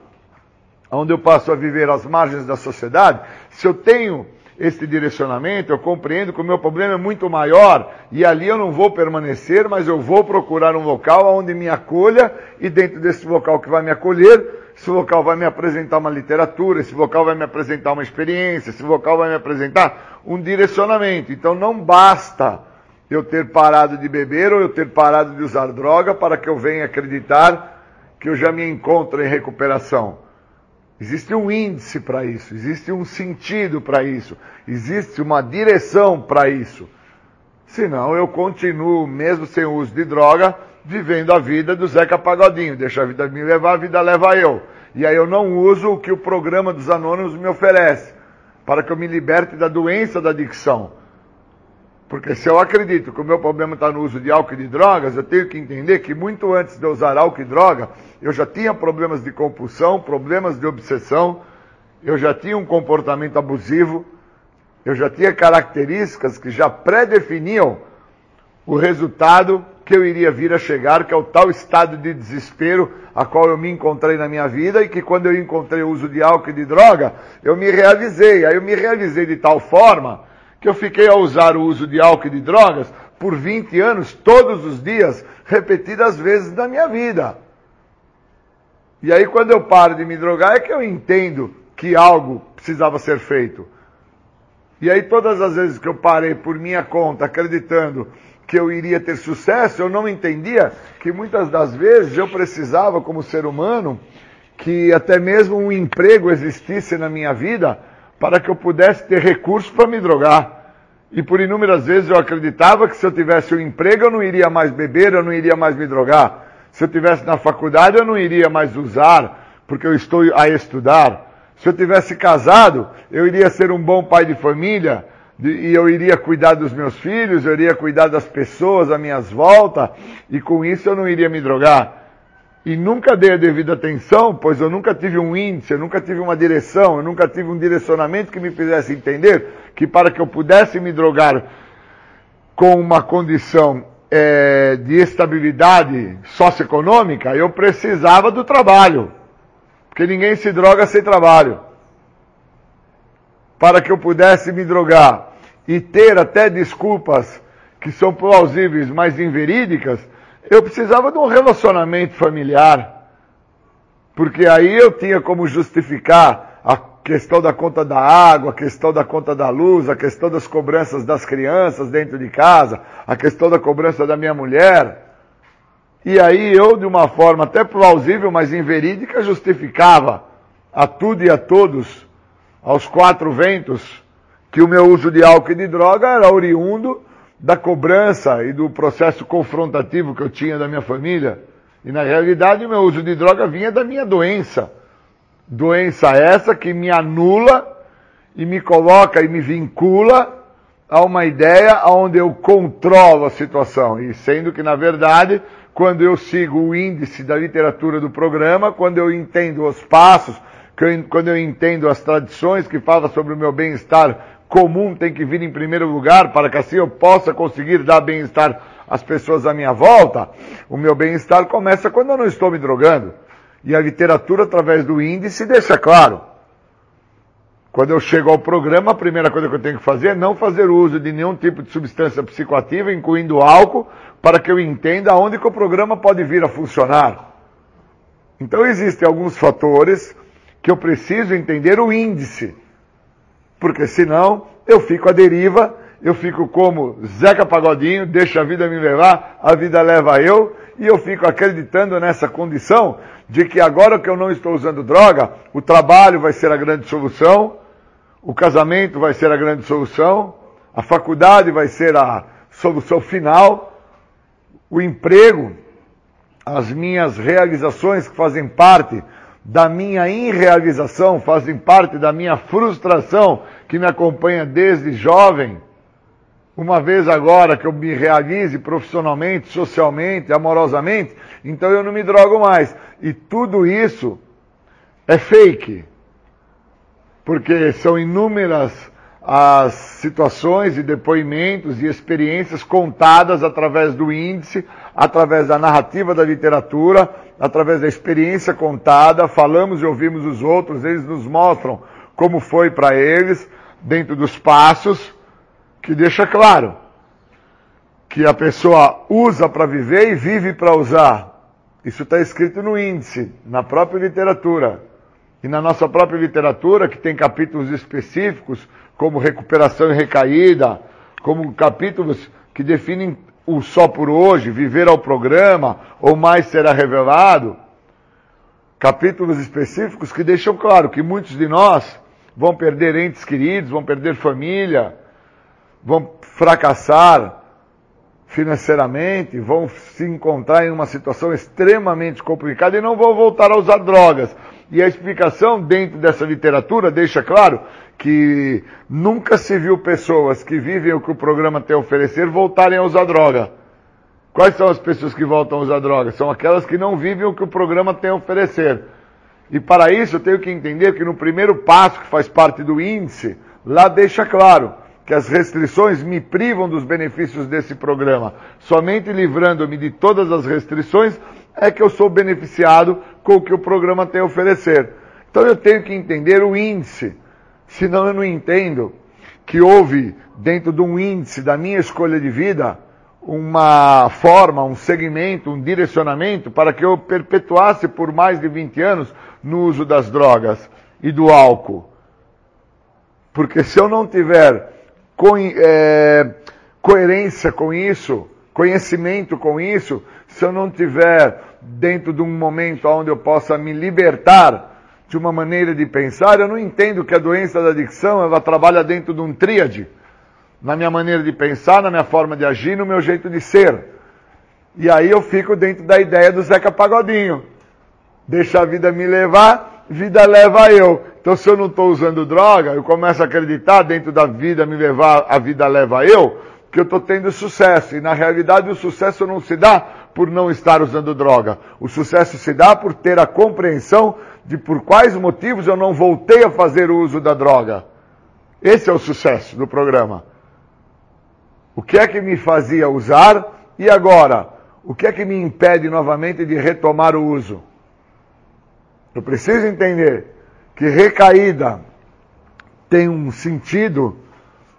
onde eu passo a viver às margens da sociedade, se eu tenho este direcionamento, eu compreendo que o meu problema é muito maior e ali eu não vou permanecer, mas eu vou procurar um local onde me acolha e dentro desse local que vai me acolher, esse local vai me apresentar uma literatura, esse local vai me apresentar uma experiência, esse local vai me apresentar um direcionamento. Então não basta eu ter parado de beber ou eu ter parado de usar droga para que eu venha acreditar que eu já me encontro em recuperação. Existe um índice para isso, existe um sentido para isso, existe uma direção para isso. Senão eu continuo, mesmo sem uso de droga, vivendo a vida do Zeca Pagodinho. Deixa a vida me levar, a vida leva eu. E aí eu não uso o que o programa dos anônimos me oferece, para que eu me liberte da doença da adicção. Porque se eu acredito que o meu problema está no uso de álcool e de drogas, eu tenho que entender que muito antes de eu usar álcool e droga, eu já tinha problemas de compulsão, problemas de obsessão, eu já tinha um comportamento abusivo, eu já tinha características que já pré-definiam o resultado que eu iria vir a chegar, que é o tal estado de desespero a qual eu me encontrei na minha vida e que quando eu encontrei o uso de álcool e de droga, eu me realizei. Aí eu me realizei de tal forma que eu fiquei a usar o uso de álcool e de drogas por 20 anos, todos os dias, repetidas vezes na minha vida. E aí quando eu paro de me drogar é que eu entendo que algo precisava ser feito. E aí todas as vezes que eu parei por minha conta acreditando que eu iria ter sucesso, eu não entendia que muitas das vezes eu precisava como ser humano que até mesmo um emprego existisse na minha vida para que eu pudesse ter recursos para me drogar. E por inúmeras vezes eu acreditava que se eu tivesse um emprego eu não iria mais beber, eu não iria mais me drogar. Se eu tivesse na faculdade eu não iria mais usar, porque eu estou a estudar. Se eu tivesse casado, eu iria ser um bom pai de família, e eu iria cuidar dos meus filhos, eu iria cuidar das pessoas à minhas voltas, e com isso eu não iria me drogar e nunca dei a devida atenção, pois eu nunca tive um índice, eu nunca tive uma direção, eu nunca tive um direcionamento que me fizesse entender que para que eu pudesse me drogar com uma condição é, de estabilidade socioeconômica, eu precisava do trabalho. Porque ninguém se droga sem trabalho. Para que eu pudesse me drogar e ter até desculpas que são plausíveis, mas inverídicas, eu precisava de um relacionamento familiar. Porque aí eu tinha como justificar a questão da conta da água, a questão da conta da luz, a questão das cobranças das crianças dentro de casa, a questão da cobrança da minha mulher. E aí eu, de uma forma até plausível, mas inverídica, justificava a tudo e a todos, aos quatro ventos, que o meu uso de álcool e de droga era oriundo da cobrança e do processo confrontativo que eu tinha da minha família. E na realidade o meu uso de droga vinha da minha doença. Doença essa que me anula e me coloca e me vincula a uma ideia onde eu controlo a situação. E sendo que, na verdade, quando eu sigo o índice da literatura do programa, quando eu entendo os passos, quando eu entendo as tradições que falam sobre o meu bem-estar comum tem que vir em primeiro lugar para que assim eu possa conseguir dar bem-estar às pessoas à minha volta, o meu bem-estar começa quando eu não estou me drogando. E a literatura, através do índice, deixa claro. Quando eu chego ao programa, a primeira coisa que eu tenho que fazer é não fazer uso de nenhum tipo de substância psicoativa, incluindo álcool, para que eu entenda onde que o programa pode vir a funcionar. Então existem alguns fatores que eu preciso entender o índice porque senão eu fico à deriva, eu fico como Zeca Pagodinho, deixa a vida me levar, a vida leva eu, e eu fico acreditando nessa condição de que agora que eu não estou usando droga, o trabalho vai ser a grande solução, o casamento vai ser a grande solução, a faculdade vai ser a solução final, o emprego, as minhas realizações que fazem parte da minha irrealização, fazem parte da minha frustração que me acompanha desde jovem. Uma vez agora que eu me realize profissionalmente, socialmente, amorosamente, então eu não me drogo mais. E tudo isso é fake. Porque são inúmeras as situações e depoimentos e experiências contadas através do índice, através da narrativa da literatura, através da experiência contada, falamos e ouvimos os outros, eles nos mostram como foi para eles, dentro dos passos, que deixa claro que a pessoa usa para viver e vive para usar. Isso está escrito no índice, na própria literatura. E na nossa própria literatura, que tem capítulos específicos como recuperação e recaída, como capítulos que definem o só por hoje, viver ao programa, ou mais será revelado. Capítulos específicos que deixam claro que muitos de nós vão perder entes queridos, vão perder família, vão fracassar financeiramente, vão se encontrar em uma situação extremamente complicada e não vão voltar a usar drogas. E a explicação dentro dessa literatura deixa claro que nunca se viu pessoas que vivem o que o programa tem a oferecer voltarem a usar droga. Quais são as pessoas que voltam a usar droga? São aquelas que não vivem o que o programa tem a oferecer. E para isso eu tenho que entender que no primeiro passo, que faz parte do índice, lá deixa claro que as restrições me privam dos benefícios desse programa. Somente livrando-me de todas as restrições é que eu sou beneficiado com o que o programa tem a oferecer. Então eu tenho que entender o índice, senão eu não entendo que houve dentro de um índice da minha escolha de vida uma forma, um segmento, um direcionamento para que eu perpetuasse por mais de 20 anos no uso das drogas e do álcool. Porque se eu não tiver co é, coerência com isso, conhecimento com isso, se eu não tiver dentro de um momento onde eu possa me libertar de uma maneira de pensar, eu não entendo que a doença da adicção ela trabalha dentro de um tríade, na minha maneira de pensar, na minha forma de agir, no meu jeito de ser. E aí eu fico dentro da ideia do Zeca Pagodinho. Deixa a vida me levar, vida leva eu. Então se eu não estou usando droga, eu começo a acreditar dentro da vida me levar, a vida leva eu, que eu estou tendo sucesso. E na realidade o sucesso não se dá por não estar usando droga. O sucesso se dá por ter a compreensão de por quais motivos eu não voltei a fazer o uso da droga. Esse é o sucesso do programa. O que é que me fazia usar e agora? O que é que me impede novamente de retomar o uso? Eu preciso entender que recaída tem um sentido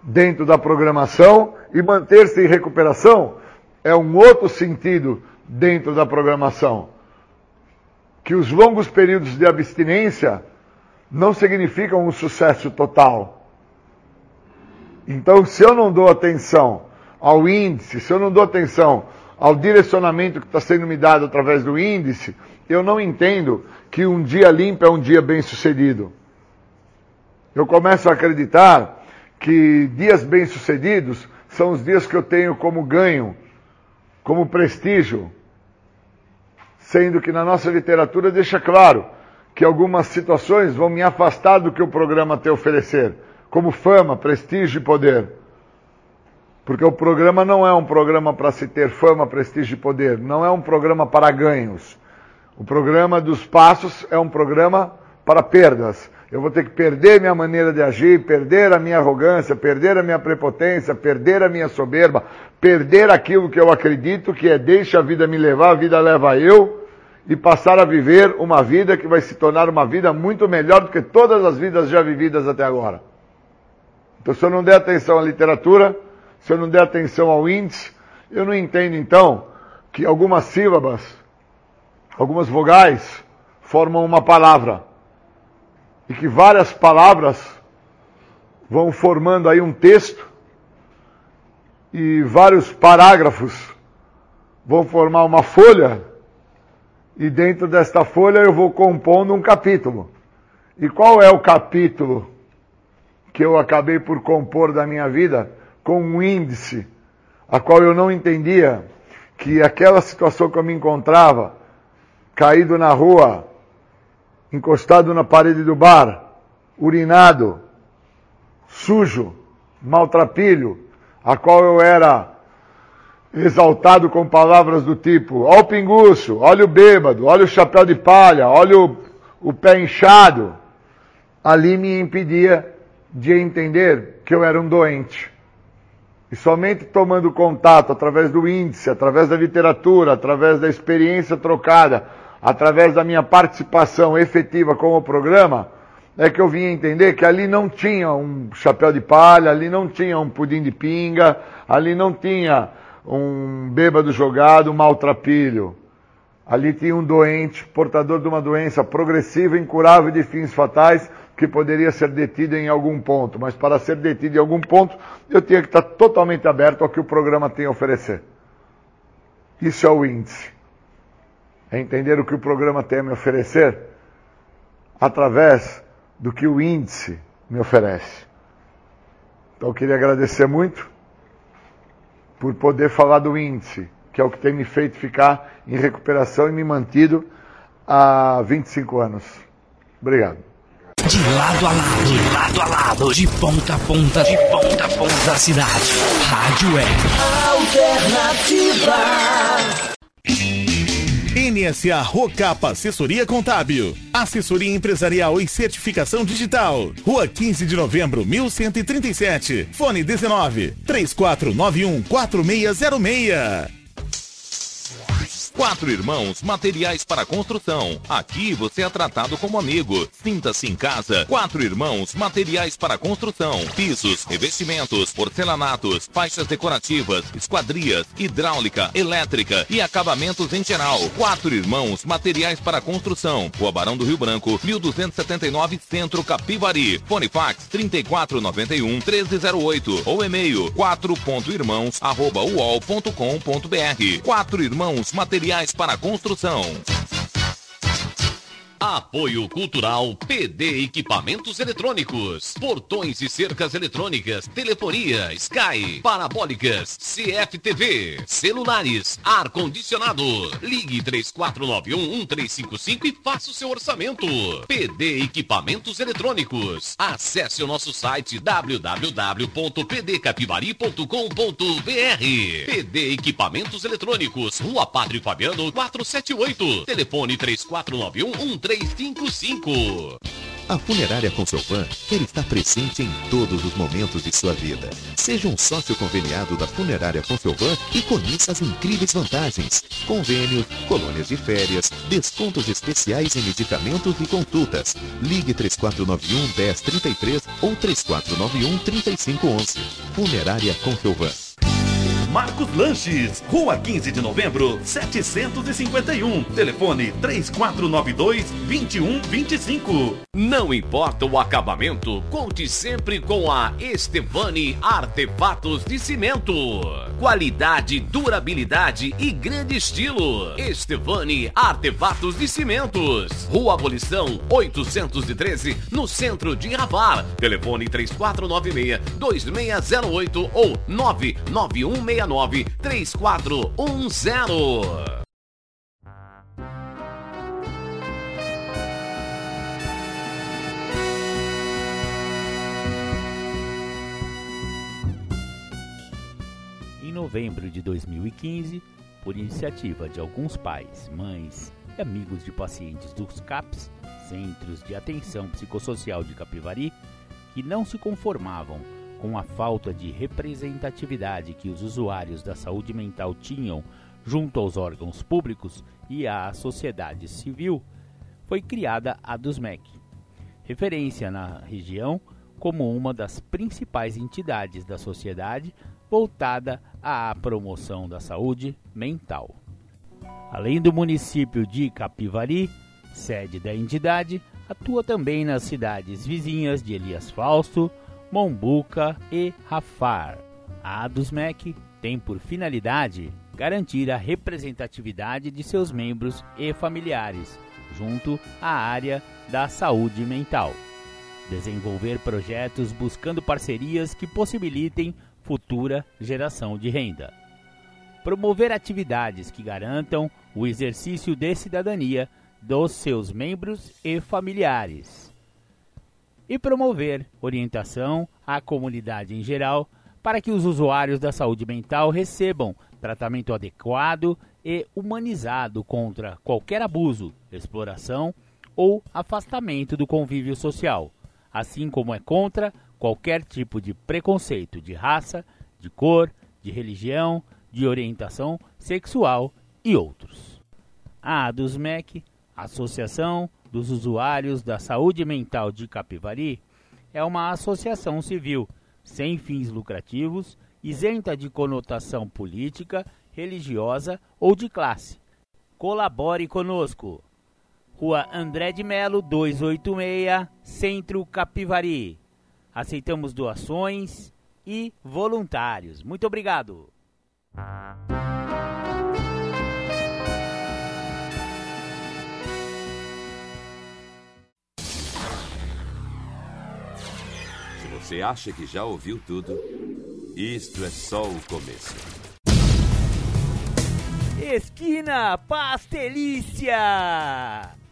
dentro da programação e manter-se em recuperação é um outro sentido dentro da programação. Que os longos períodos de abstinência não significam um sucesso total. Então, se eu não dou atenção ao índice, se eu não dou atenção ao direcionamento que está sendo me dado através do índice, eu não entendo que um dia limpo é um dia bem sucedido. Eu começo a acreditar que dias bem sucedidos são os dias que eu tenho como ganho, como prestígio, sendo que na nossa literatura deixa claro que algumas situações vão me afastar do que o programa tem a oferecer, como fama, prestígio e poder. Porque o programa não é um programa para se ter fama, prestígio e poder. Não é um programa para ganhos. O programa dos passos é um programa para perdas. Eu vou ter que perder minha maneira de agir, perder a minha arrogância, perder a minha prepotência, perder a minha soberba, perder aquilo que eu acredito que é deixa a vida me levar, a vida leva eu, e passar a viver uma vida que vai se tornar uma vida muito melhor do que todas as vidas já vividas até agora. Então, se eu não der atenção à literatura, se eu não der atenção ao índice, eu não entendo então que algumas sílabas, algumas vogais, formam uma palavra. E que várias palavras vão formando aí um texto e vários parágrafos vão formar uma folha e dentro desta folha eu vou compondo um capítulo. E qual é o capítulo que eu acabei por compor da minha vida? com um índice a qual eu não entendia que aquela situação que eu me encontrava, caído na rua, encostado na parede do bar, urinado, sujo, maltrapilho, a qual eu era exaltado com palavras do tipo, olha o pinguço, olha o bêbado, olha o chapéu de palha, olha o, o pé inchado, ali me impedia de entender que eu era um doente. E somente tomando contato através do índice, através da literatura, através da experiência trocada, através da minha participação efetiva com o programa, é que eu vim entender que ali não tinha um chapéu de palha, ali não tinha um pudim de pinga, ali não tinha um bêbado jogado, um maltrapilho. Ali tinha um doente, portador de uma doença progressiva, incurável de fins fatais, que poderia ser detido em algum ponto, mas para ser detido em algum ponto, eu tinha que estar totalmente aberto ao que o programa tem a oferecer. Isso é o índice. É entender o que o programa tem a me oferecer através do que o índice me oferece. Então eu queria agradecer muito por poder falar do índice, que é o que tem me feito ficar em recuperação e me mantido há 25 anos. Obrigado. De lado a lado, de lado a lado, de ponta a ponta, de ponta a ponta da cidade. Rádio é Alternativa. NSA Rocapa Assessoria Contábil. Assessoria Empresarial e Certificação Digital. Rua 15 de Novembro, 1137. Fone 19 3491 4606. Quatro Irmãos Materiais para Construção. Aqui você é tratado como amigo. Sinta-se em casa. Quatro Irmãos Materiais para Construção. Pisos, revestimentos, porcelanatos, faixas decorativas, esquadrias, hidráulica, elétrica e acabamentos em geral. Quatro Irmãos Materiais para Construção. Rua Barão do Rio Branco, 1279 Centro Capivari. Fone fax 3491 1308 ou e-mail 4.irmãos@uol.com.br. Quatro Irmãos Materiais materiais para construção. Apoio Cultural PD Equipamentos Eletrônicos. Portões e cercas eletrônicas, telefonia, Sky, parabólicas, CFTV, celulares, ar-condicionado. Ligue 3491-1355 e faça o seu orçamento. PD Equipamentos Eletrônicos. Acesse o nosso site www.pdcapivari.com.br. PD Equipamentos Eletrônicos, Rua Padre Fabiano 478. Telefone 3491 355. A Funerária Conselvan quer estar presente em todos os momentos de sua vida. Seja um sócio conveniado da Funerária Conselvan e conheça as incríveis vantagens. Convênios, colônias de férias, descontos especiais em medicamentos e consultas. Ligue 3491 1033 ou 3491 3511. Funerária Conselvan. Marcos Lanches, Rua 15 de Novembro, 751. Telefone 3492 2125. Não importa o acabamento, conte sempre com a Estevani Artefatos de Cimento. Qualidade, durabilidade e grande estilo. Estevani Artefatos de Cimentos. Rua Abolição 813, no centro de Ravar. Telefone 3496 2608 ou 991 69 3410. Em novembro de 2015, por iniciativa de alguns pais, mães e amigos de pacientes dos CAPS, Centros de Atenção Psicossocial de Capivari, que não se conformavam com a falta de representatividade que os usuários da saúde mental tinham junto aos órgãos públicos e à sociedade civil, foi criada a DUSMEC, referência na região como uma das principais entidades da sociedade voltada à promoção da saúde mental. Além do município de Capivari, sede da entidade, atua também nas cidades vizinhas de Elias Fausto, Mombuca e Rafar. A ADUSMEC tem por finalidade garantir a representatividade de seus membros e familiares junto à área da saúde mental. Desenvolver projetos buscando parcerias que possibilitem futura geração de renda. Promover atividades que garantam o exercício de cidadania dos seus membros e familiares e promover orientação à comunidade em geral para que os usuários da saúde mental recebam tratamento adequado e humanizado contra qualquer abuso, exploração ou afastamento do convívio social, assim como é contra qualquer tipo de preconceito de raça, de cor, de religião, de orientação sexual e outros. A Associação dos Usuários da Saúde Mental de Capivari é uma associação civil sem fins lucrativos, isenta de conotação política, religiosa ou de classe. Colabore conosco. Rua André de Melo, 286, Centro Capivari. Aceitamos doações e voluntários. Muito obrigado. Você acha que já ouviu tudo? Isto é só o começo. Esquina Pastelícia!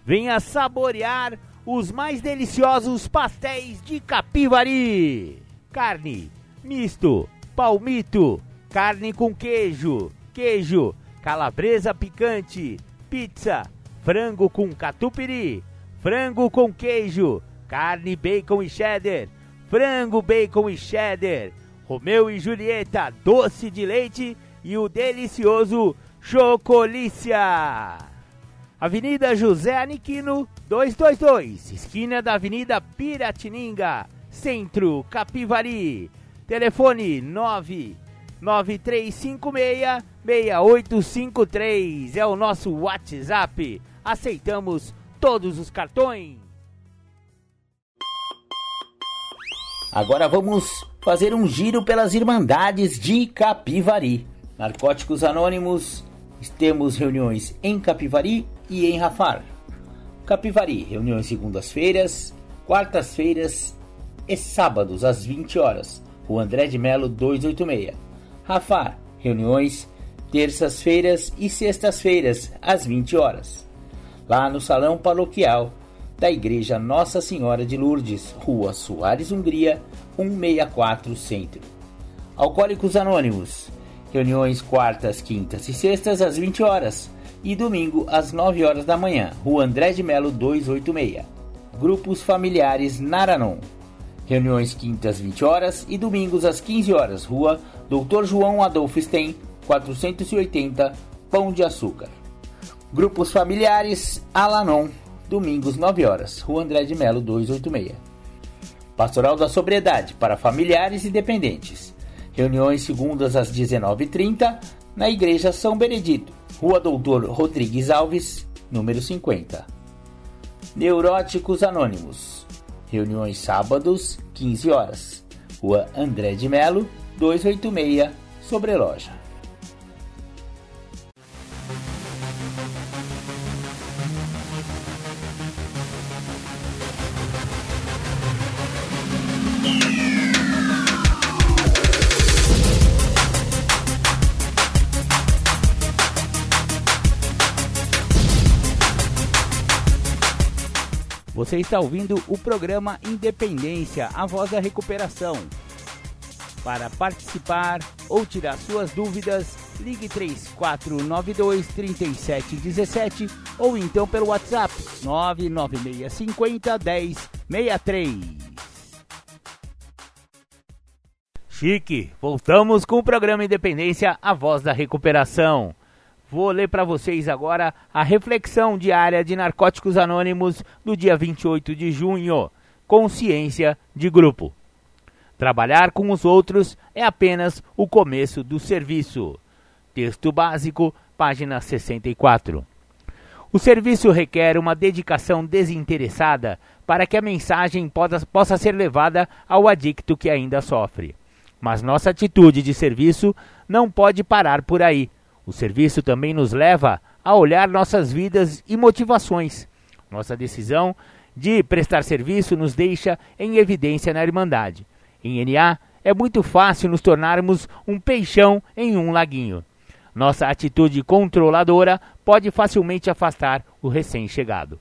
Venha saborear os mais deliciosos pastéis de Capivari. Carne, misto, palmito, carne com queijo, queijo, calabresa picante, pizza, frango com catupiry, frango com queijo, carne, bacon e cheddar, frango, bacon e cheddar, Romeu e Julieta, doce de leite e o delicioso Chocolícia. Avenida José Aniquino, 222, esquina da Avenida Piratininga, Centro, Capivari. Telefone 99356-6853 é o nosso WhatsApp. Aceitamos todos os cartões. Agora vamos fazer um giro pelas Irmandades de Capivari. Narcóticos Anônimos, temos reuniões em Capivari e em Rafar. Capivari, reuniões segundas-feiras, quartas-feiras e sábados às 20 horas. O André de Melo 286. Rafar, reuniões terças-feiras e sextas-feiras às 20 horas. Lá no Salão Paroquial da Igreja Nossa Senhora de Lourdes, Rua Soares Hungria, 164 Centro. Alcoólicos Anônimos, reuniões quartas, quintas e sextas às 20 horas e domingo às 9 horas da manhã, Rua André de Melo 286. Grupos familiares Naranon. Reuniões quintas 20 horas e domingos às 15 horas, Rua Dr. João Adolfo Stein, 480, Pão de Açúcar. Grupos familiares Alanon, domingos 9 horas, Rua André de Melo 286. Pastoral da Sobriedade para familiares e dependentes. Reuniões segundas às 19h30 na Igreja São Benedito, Rua Doutor Rodrigues Alves, número 50. Neuróticos Anônimos. Reuniões sábados, 15 horas. Rua André de Melo, 286, Sobreloja. Você está ouvindo o programa Independência, a voz da recuperação. Para participar ou tirar suas dúvidas, ligue 3492 3717 ou então pelo WhatsApp 99650 1063. Chique, voltamos com o programa Independência, a voz da recuperação. Vou ler para vocês agora a reflexão diária de Narcóticos Anônimos do dia 28 de junho. Consciência de grupo. Trabalhar com os outros é apenas o começo do serviço. Texto básico, página 64. O serviço requer uma dedicação desinteressada para que a mensagem possa, ser levada ao adicto que ainda sofre. Mas nossa atitude de serviço não pode parar por aí o serviço também nos leva a olhar nossas vidas e motivações. Nossa decisão de prestar serviço nos deixa em evidência na Irmandade. Em NA, é muito fácil nos tornarmos um peixão em um laguinho. Nossa atitude controladora pode facilmente afastar o recém-chegado.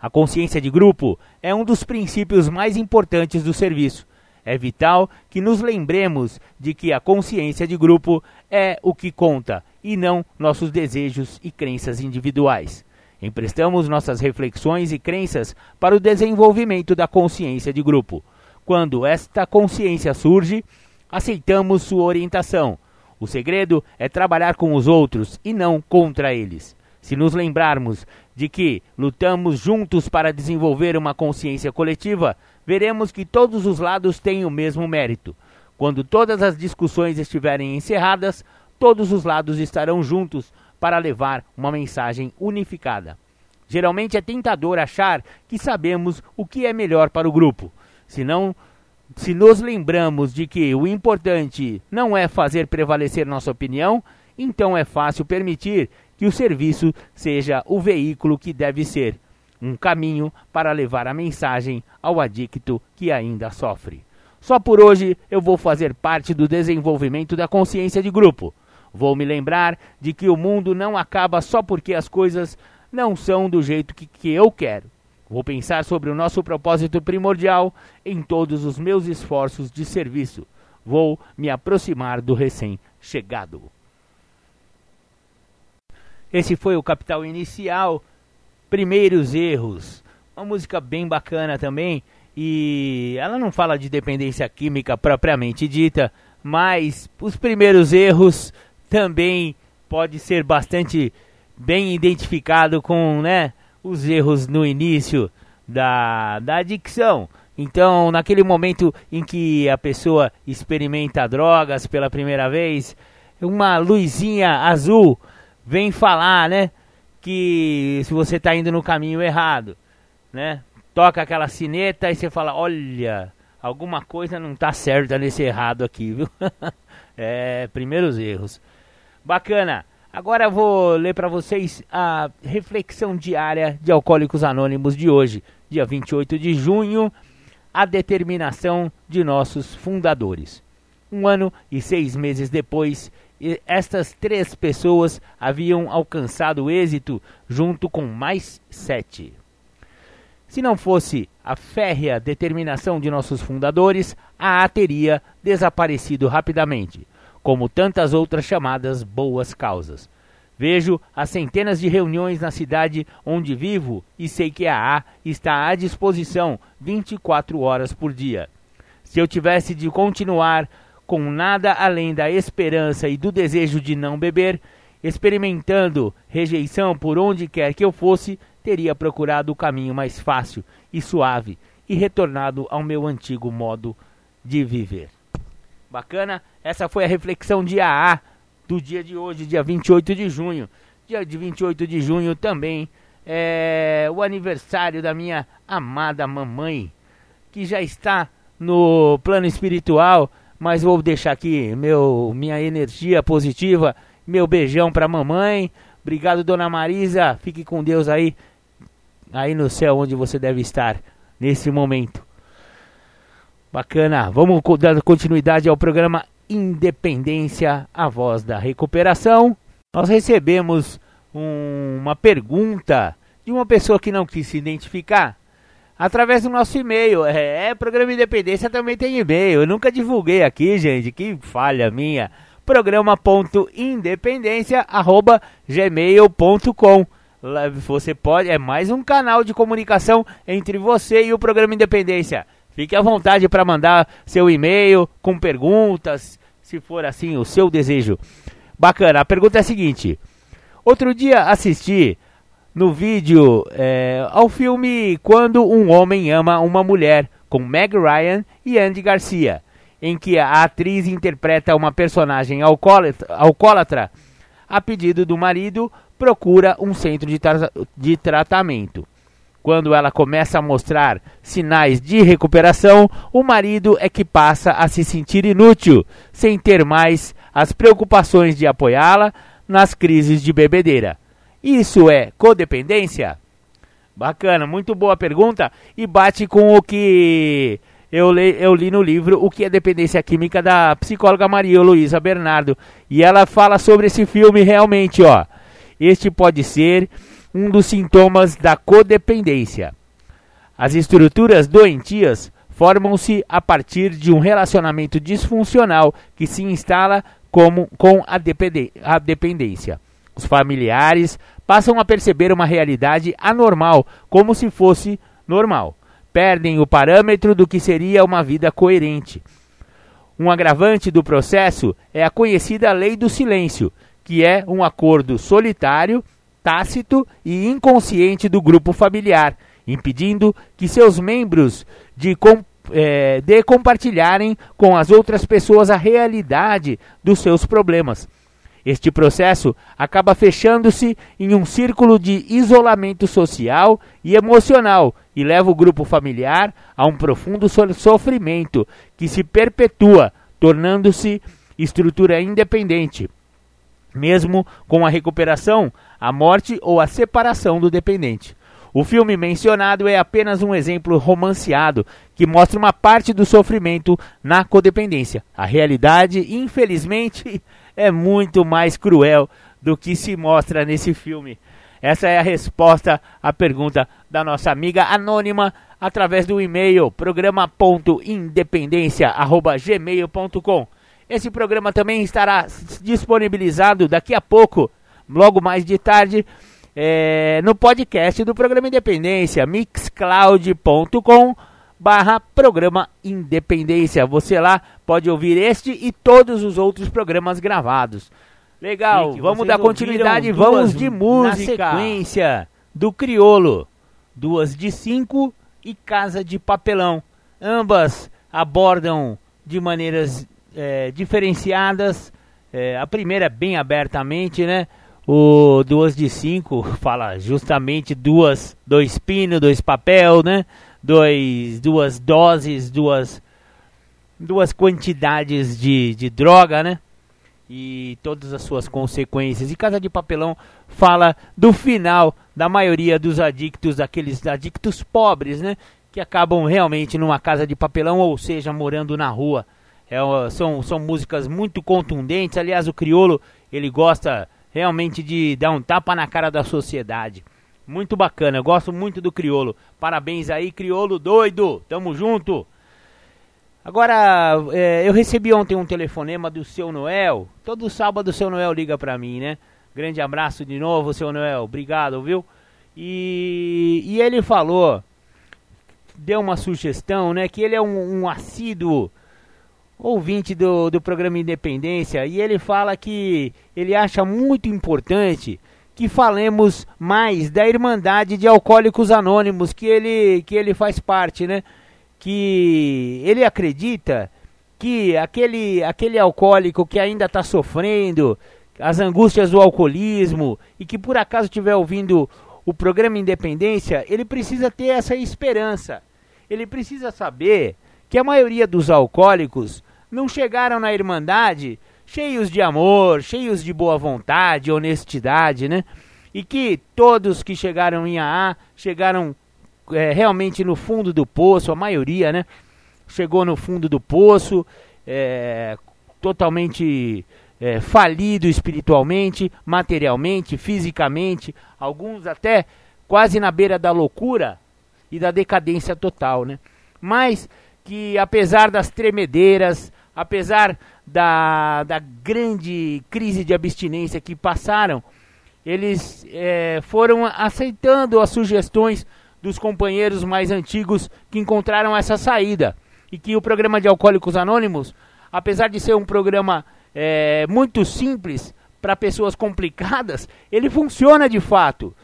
A consciência de grupo é um dos princípios mais importantes do serviço é vital que nos lembremos de que a consciência de grupo é o que conta e não nossos desejos e crenças individuais. Emprestamos nossas reflexões e crenças para o desenvolvimento da consciência de grupo. Quando esta consciência surge, aceitamos sua orientação. O segredo é trabalhar com os outros e não contra eles. Se nos lembrarmos de que lutamos juntos para desenvolver uma consciência coletiva, veremos que todos os lados têm o mesmo mérito. Quando todas as discussões estiverem encerradas, todos os lados estarão juntos para levar uma mensagem unificada. Geralmente é tentador achar que sabemos o que é melhor para o grupo. Se não, se nos lembramos de que o importante não é fazer prevalecer nossa opinião, então é fácil permitir que o serviço seja o veículo que deve ser um caminho para levar a mensagem ao adicto que ainda sofre. Só por hoje eu vou fazer parte do desenvolvimento da consciência de grupo. Vou me lembrar de que o mundo não acaba só porque as coisas não são do jeito que, que eu quero. Vou pensar sobre o nosso propósito primordial em todos os meus esforços de serviço. Vou me aproximar do recém-chegado. Esse foi o Capital Inicial, Primeiros Erros. Uma música bem bacana também. E ela não fala de dependência química propriamente dita, mas os primeiros erros também pode ser bastante bem identificado com, né, os erros no início da, da adicção. Então, naquele momento em que a pessoa experimenta drogas pela primeira vez, uma luzinha azul vem falar, né, que se você está indo no caminho errado, né? Toca aquela sineta e você fala, olha, alguma coisa não está certa nesse errado aqui, viu? [laughs] é, primeiros erros. Bacana. Agora eu vou ler para vocês a reflexão diária de Alcoólicos Anônimos de hoje, dia 28 de junho, a determinação de nossos fundadores. Um ano e seis meses depois, estas três pessoas haviam alcançado êxito junto com mais sete. Se não fosse a férrea determinação de nossos fundadores, a A teria desaparecido rapidamente como tantas outras chamadas boas causas. Vejo as centenas de reuniões na cidade onde vivo e sei que a A está à disposição 24 horas por dia. Se eu tivesse de continuar com nada além da esperança e do desejo de não beber, experimentando rejeição por onde quer que eu fosse, teria procurado o caminho mais fácil e suave e retornado ao meu antigo modo de viver. Bacana? Essa foi a reflexão de AA do dia de hoje, dia 28 de junho. Dia de 28 de junho também é o aniversário da minha amada mamãe, que já está no plano espiritual, mas vou deixar aqui meu minha energia positiva, meu beijão para mamãe. Obrigado, dona Marisa. Fique com Deus aí aí no céu onde você deve estar nesse momento. Bacana. Vamos dar continuidade ao programa Independência, a voz da recuperação. Nós recebemos um, uma pergunta de uma pessoa que não quis se identificar através do nosso e-mail. É, é programa Independência também tem e-mail. Eu nunca divulguei aqui, gente. Que falha minha. Programa.independência@gmail.com. Você pode, é mais um canal de comunicação entre você e o programa Independência. Fique à vontade para mandar seu e-mail com perguntas, se for assim o seu desejo. Bacana, a pergunta é a seguinte: Outro dia assisti no vídeo é, ao filme Quando um Homem Ama uma Mulher, com Meg Ryan e Andy Garcia, em que a atriz interpreta uma personagem alcoólatra, a pedido do marido, procura um centro de, tra de tratamento. Quando ela começa a mostrar sinais de recuperação, o marido é que passa a se sentir inútil, sem ter mais as preocupações de apoiá-la nas crises de bebedeira. Isso é codependência? Bacana, muito boa pergunta e bate com o que eu li, eu li no livro O que é Dependência Química da psicóloga Maria Luísa Bernardo. E ela fala sobre esse filme realmente, ó. Este pode ser um dos sintomas da codependência. As estruturas doentias formam-se a partir de um relacionamento disfuncional que se instala como, com a, a dependência. Os familiares passam a perceber uma realidade anormal como se fosse normal. Perdem o parâmetro do que seria uma vida coerente. Um agravante do processo é a conhecida lei do silêncio, que é um acordo solitário tácito e inconsciente do grupo familiar, impedindo que seus membros de, é, de compartilharem com as outras pessoas a realidade dos seus problemas. Este processo acaba fechando-se em um círculo de isolamento social e emocional e leva o grupo familiar a um profundo sofrimento que se perpetua, tornando-se estrutura independente. Mesmo com a recuperação, a morte ou a separação do dependente. O filme mencionado é apenas um exemplo romanceado que mostra uma parte do sofrimento na codependência. A realidade, infelizmente, [laughs] é muito mais cruel do que se mostra nesse filme. Essa é a resposta à pergunta da nossa amiga anônima através do e-mail programa.independência@gmail.com. Esse programa também estará disponibilizado daqui a pouco, logo mais de tarde, é, no podcast do programa Independência, mixcloud.com barra programa Independência. Você lá pode ouvir este e todos os outros programas gravados. Legal, vamos dar continuidade, vamos de música. Na sequência do Criolo, duas de cinco e Casa de Papelão. Ambas abordam de maneiras é, diferenciadas. É, a primeira bem abertamente, né? O duas de cinco fala justamente duas, dois pino, dois papel, né? Dois, duas doses, duas, duas quantidades de, de droga, né? E todas as suas consequências. E Casa de Papelão fala do final da maioria dos adictos, aqueles adictos pobres, né? Que acabam realmente numa casa de papelão, ou seja, morando na rua. É, são, são músicas muito contundentes. Aliás, o Criolo ele gosta realmente de dar um tapa na cara da sociedade. Muito bacana, eu gosto muito do Criolo. Parabéns aí, Criolo doido. Tamo junto. Agora, é, eu recebi ontem um telefonema do seu Noel. Todo sábado o seu Noel liga pra mim, né? Grande abraço de novo, seu Noel. Obrigado, viu? E, e ele falou, deu uma sugestão, né? Que ele é um, um assíduo ouvinte do, do programa Independência, e ele fala que ele acha muito importante que falemos mais da Irmandade de Alcoólicos Anônimos, que ele, que ele faz parte, né? Que ele acredita que aquele, aquele alcoólico que ainda está sofrendo as angústias do alcoolismo e que por acaso estiver ouvindo o programa Independência, ele precisa ter essa esperança. Ele precisa saber que a maioria dos alcoólicos não chegaram na Irmandade cheios de amor, cheios de boa vontade, honestidade, né? E que todos que chegaram em AA chegaram é, realmente no fundo do poço, a maioria, né? Chegou no fundo do poço, é, totalmente é, falido espiritualmente, materialmente, fisicamente, alguns até quase na beira da loucura e da decadência total, né? Mas que apesar das tremedeiras, apesar da, da grande crise de abstinência que passaram, eles é, foram aceitando as sugestões dos companheiros mais antigos que encontraram essa saída. E que o programa de Alcoólicos Anônimos, apesar de ser um programa é, muito simples para pessoas complicadas, ele funciona de fato.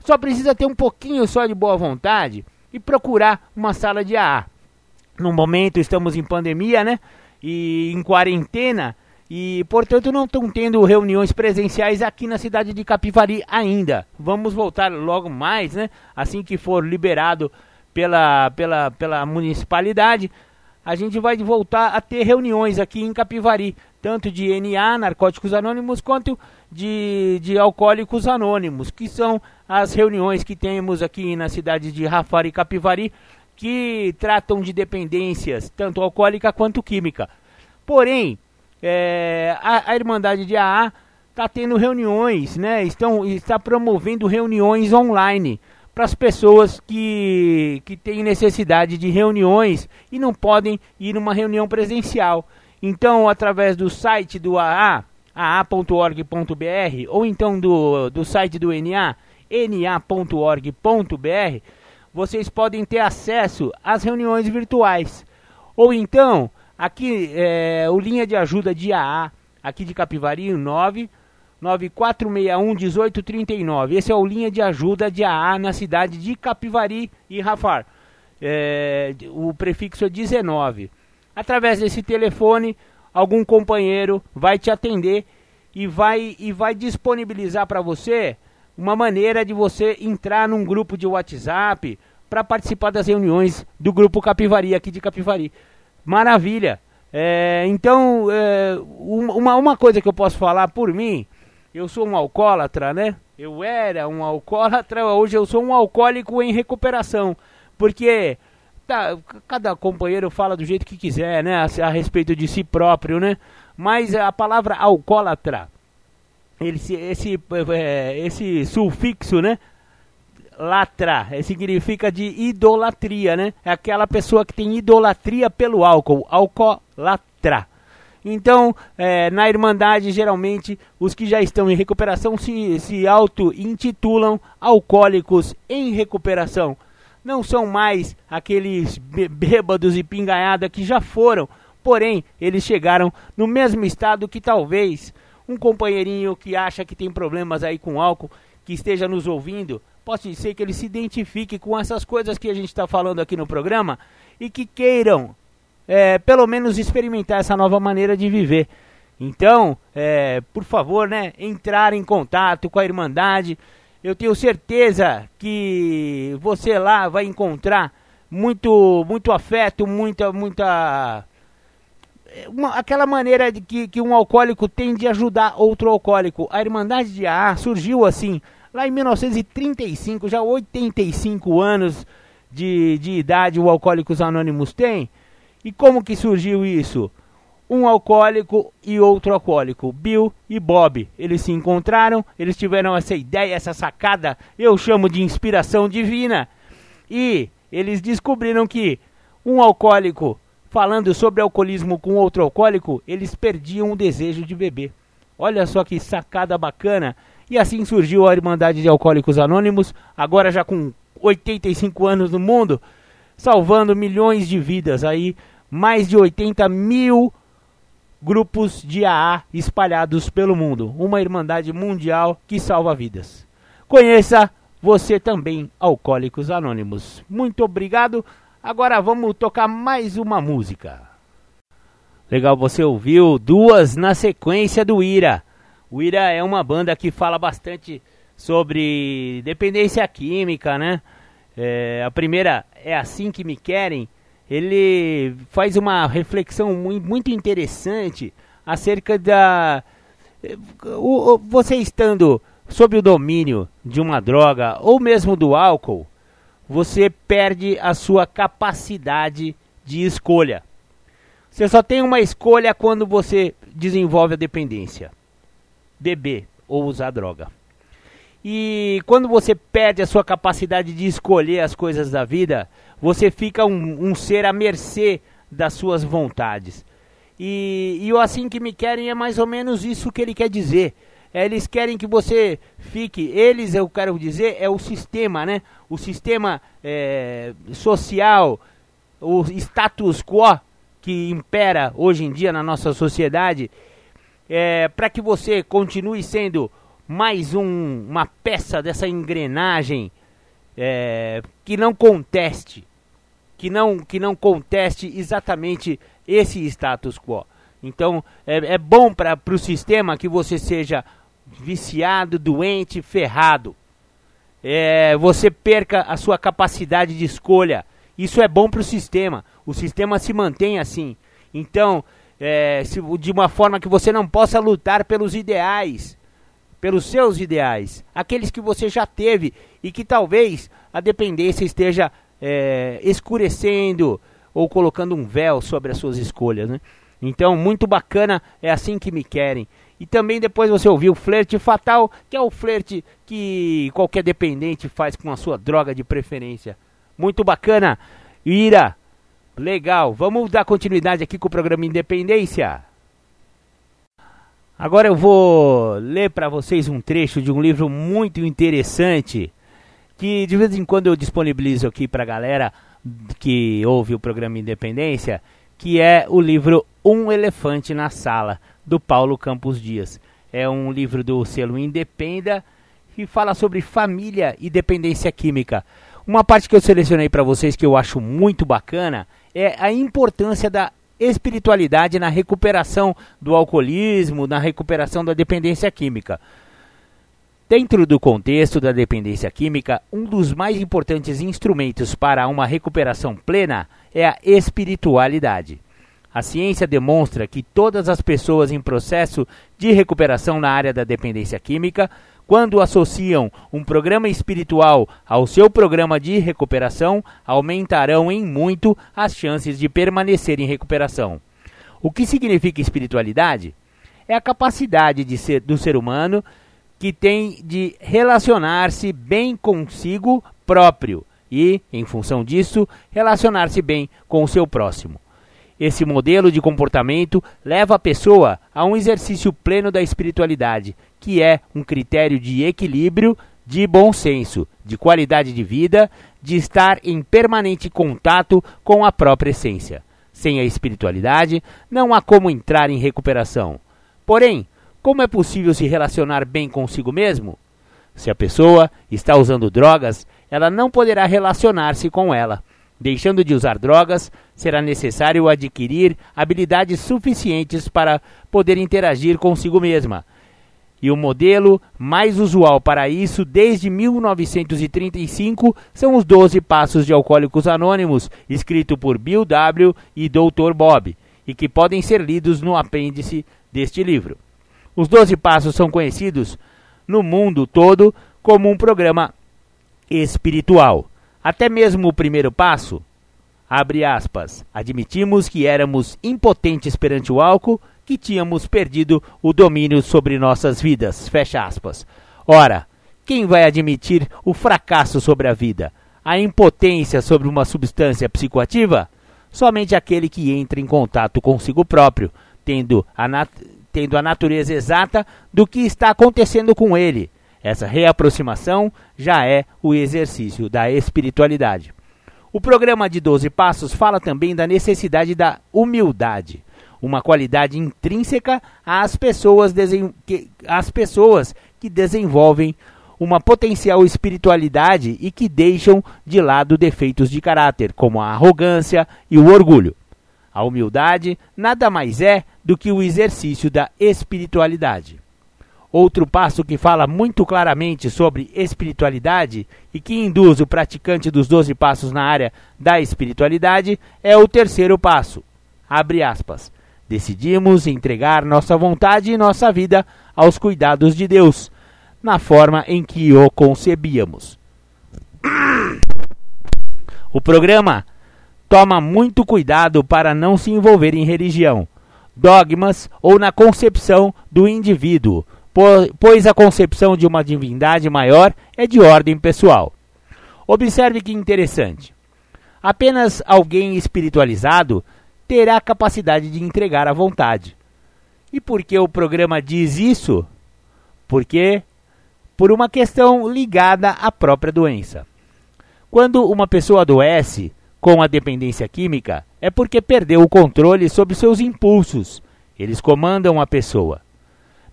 Só precisa ter um pouquinho só de boa vontade e procurar uma sala de AA. No momento estamos em pandemia, né? E em quarentena e, portanto, não estão tendo reuniões presenciais aqui na cidade de Capivari ainda. Vamos voltar logo mais, né? Assim que for liberado pela, pela, pela municipalidade, a gente vai voltar a ter reuniões aqui em Capivari, tanto de NA, Narcóticos Anônimos, quanto de, de Alcoólicos Anônimos, que são as reuniões que temos aqui na cidade de Rafari Capivari, que tratam de dependências, tanto alcoólica quanto química. Porém, é, a, a, Irmandade de AA está tendo reuniões, né? Estão, está promovendo reuniões online para as pessoas que, que têm necessidade de reuniões e não podem ir numa reunião presencial. Então, através do site do AA, aa.org.br, ou então do, do site do NA, na.org.br, vocês podem ter acesso às reuniões virtuais. Ou então, aqui é, o linha de ajuda de AA, aqui de Capivari, 9 9461 1839. Esse é o linha de ajuda de AA na cidade de Capivari e Rafar. É, o prefixo é 19. Através desse telefone, algum companheiro vai te atender e vai, e vai disponibilizar para você uma maneira de você entrar num grupo de WhatsApp para participar das reuniões do grupo Capivari aqui de Capivari. Maravilha! É, então, é, uma, uma coisa que eu posso falar por mim, eu sou um alcoólatra, né? Eu era um alcoólatra, hoje eu sou um alcoólico em recuperação. Porque tá, cada companheiro fala do jeito que quiser, né? A, a respeito de si próprio, né? Mas a palavra alcoólatra esse, esse, é, esse sufixo, né? Latra, é, significa de idolatria, né? É aquela pessoa que tem idolatria pelo álcool, alcoolatra. Então, é, na Irmandade, geralmente, os que já estão em recuperação se, se auto-intitulam alcoólicos em recuperação. Não são mais aqueles bêbados e pingaiada que já foram, porém, eles chegaram no mesmo estado que talvez um companheirinho que acha que tem problemas aí com álcool, que esteja nos ouvindo, possa ser que ele se identifique com essas coisas que a gente está falando aqui no programa e que queiram é, pelo menos experimentar essa nova maneira de viver. Então, é, por favor, né, entrar em contato com a Irmandade. Eu tenho certeza que você lá vai encontrar muito, muito afeto, muita, muita, uma, aquela maneira de que, que um alcoólico tem de ajudar outro alcoólico. A Irmandade de AA surgiu assim, lá em 1935, já 85 anos de, de idade o Alcoólicos Anônimos tem. E como que surgiu isso? Um alcoólico e outro alcoólico, Bill e Bob. Eles se encontraram, eles tiveram essa ideia, essa sacada, eu chamo de inspiração divina. E eles descobriram que um alcoólico falando sobre alcoolismo com outro alcoólico, eles perdiam o desejo de beber. Olha só que sacada bacana. E assim surgiu a Irmandade de Alcoólicos Anônimos, agora já com 85 anos no mundo, salvando milhões de vidas aí mais de 80 mil grupos de AA espalhados pelo mundo. Uma irmandade mundial que salva vidas. Conheça você também, Alcoólicos Anônimos. Muito obrigado. Agora vamos tocar mais uma música. Legal, você ouviu duas na sequência do Ira. O Ira é uma banda que fala bastante sobre dependência química, né? É, a primeira é Assim Que Me Querem, ele faz uma reflexão muito interessante acerca da. Você estando sob o domínio de uma droga ou mesmo do álcool, você perde a sua capacidade de escolha. Você só tem uma escolha quando você desenvolve a dependência: beber ou usar droga. E quando você perde a sua capacidade de escolher as coisas da vida, você fica um, um ser à mercê das suas vontades. E, e o assim que me querem é mais ou menos isso que ele quer dizer. Eles querem que você fique, eles eu quero dizer, é o sistema, né? O sistema é, social, o status quo que impera hoje em dia na nossa sociedade, é, para que você continue sendo mais um, uma peça dessa engrenagem é, que não conteste, que não, que não conteste exatamente esse status quo. Então é, é bom para o sistema que você seja viciado, doente, ferrado. É, você perca a sua capacidade de escolha. Isso é bom para o sistema. O sistema se mantém assim. Então, é, se, de uma forma que você não possa lutar pelos ideais pelos seus ideais, aqueles que você já teve e que talvez a dependência esteja é, escurecendo ou colocando um véu sobre as suas escolhas, né? Então, muito bacana, é assim que me querem. E também depois você ouviu o flerte fatal, que é o flerte que qualquer dependente faz com a sua droga de preferência. Muito bacana. Ira, legal. Vamos dar continuidade aqui com o programa Independência. Agora eu vou ler para vocês um trecho de um livro muito interessante que de vez em quando eu disponibilizo aqui para a galera que ouve o programa Independência, que é o livro Um Elefante na Sala, do Paulo Campos Dias. É um livro do selo Independa que fala sobre família e dependência química. Uma parte que eu selecionei para vocês que eu acho muito bacana é a importância da espiritualidade na recuperação do alcoolismo, na recuperação da dependência química. Dentro do contexto da dependência química, um dos mais importantes instrumentos para uma recuperação plena é a espiritualidade. A ciência demonstra que todas as pessoas em processo de recuperação na área da dependência química quando associam um programa espiritual ao seu programa de recuperação, aumentarão em muito as chances de permanecer em recuperação. O que significa espiritualidade? é a capacidade de ser, do ser humano que tem de relacionar-se bem consigo próprio e, em função disso, relacionar-se bem com o seu próximo. Esse modelo de comportamento leva a pessoa a um exercício pleno da espiritualidade, que é um critério de equilíbrio, de bom senso, de qualidade de vida, de estar em permanente contato com a própria essência. Sem a espiritualidade, não há como entrar em recuperação. Porém, como é possível se relacionar bem consigo mesmo? Se a pessoa está usando drogas, ela não poderá relacionar-se com ela. Deixando de usar drogas, será necessário adquirir habilidades suficientes para poder interagir consigo mesma. E o modelo mais usual para isso desde 1935 são os 12 Passos de Alcoólicos Anônimos, escrito por Bill W. e Dr. Bob, e que podem ser lidos no apêndice deste livro. Os 12 Passos são conhecidos no mundo todo como um programa espiritual. Até mesmo o primeiro passo, abre aspas, admitimos que éramos impotentes perante o álcool, que tínhamos perdido o domínio sobre nossas vidas, fecha aspas. Ora, quem vai admitir o fracasso sobre a vida, a impotência sobre uma substância psicoativa? Somente aquele que entra em contato consigo próprio, tendo a, tendo a natureza exata do que está acontecendo com ele, essa reaproximação já é o exercício da espiritualidade. O programa de 12 Passos fala também da necessidade da humildade, uma qualidade intrínseca às pessoas, que, às pessoas que desenvolvem uma potencial espiritualidade e que deixam de lado defeitos de caráter, como a arrogância e o orgulho. A humildade nada mais é do que o exercício da espiritualidade. Outro passo que fala muito claramente sobre espiritualidade e que induz o praticante dos 12 passos na área da espiritualidade é o terceiro passo. Abre aspas. Decidimos entregar nossa vontade e nossa vida aos cuidados de Deus, na forma em que o concebíamos. O programa toma muito cuidado para não se envolver em religião, dogmas ou na concepção do indivíduo pois a concepção de uma divindade maior é de ordem pessoal. Observe que interessante. Apenas alguém espiritualizado terá a capacidade de entregar a vontade. E por que o programa diz isso? Porque por uma questão ligada à própria doença. Quando uma pessoa adoece com a dependência química, é porque perdeu o controle sobre seus impulsos. Eles comandam a pessoa.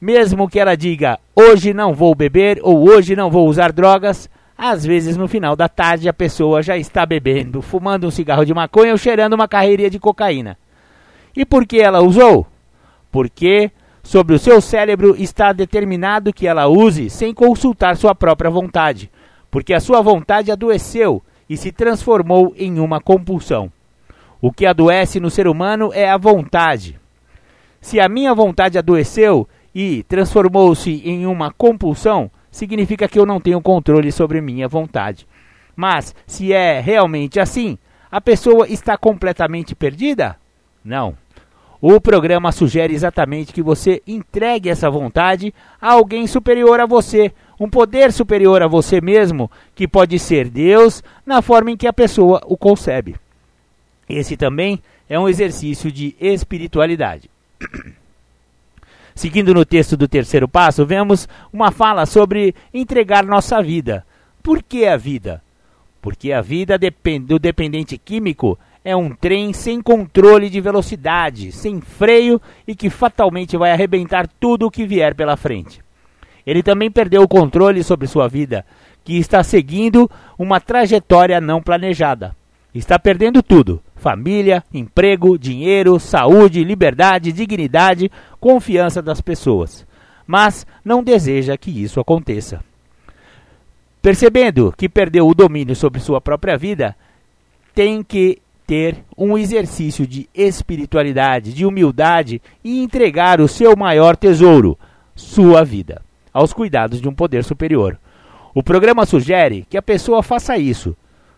Mesmo que ela diga hoje não vou beber ou hoje não vou usar drogas, às vezes no final da tarde a pessoa já está bebendo, fumando um cigarro de maconha ou cheirando uma carreirinha de cocaína. E por que ela usou? Porque sobre o seu cérebro está determinado que ela use sem consultar sua própria vontade, porque a sua vontade adoeceu e se transformou em uma compulsão. O que adoece no ser humano é a vontade. Se a minha vontade adoeceu, e transformou-se em uma compulsão, significa que eu não tenho controle sobre minha vontade. Mas, se é realmente assim, a pessoa está completamente perdida? Não. O programa sugere exatamente que você entregue essa vontade a alguém superior a você, um poder superior a você mesmo, que pode ser Deus, na forma em que a pessoa o concebe. Esse também é um exercício de espiritualidade. [coughs] Seguindo no texto do terceiro passo, vemos uma fala sobre entregar nossa vida. Por que a vida? Porque a vida do dependente químico é um trem sem controle de velocidade, sem freio e que fatalmente vai arrebentar tudo o que vier pela frente. Ele também perdeu o controle sobre sua vida, que está seguindo uma trajetória não planejada. Está perdendo tudo: família, emprego, dinheiro, saúde, liberdade, dignidade, confiança das pessoas. Mas não deseja que isso aconteça. Percebendo que perdeu o domínio sobre sua própria vida, tem que ter um exercício de espiritualidade, de humildade e entregar o seu maior tesouro, sua vida, aos cuidados de um poder superior. O programa sugere que a pessoa faça isso,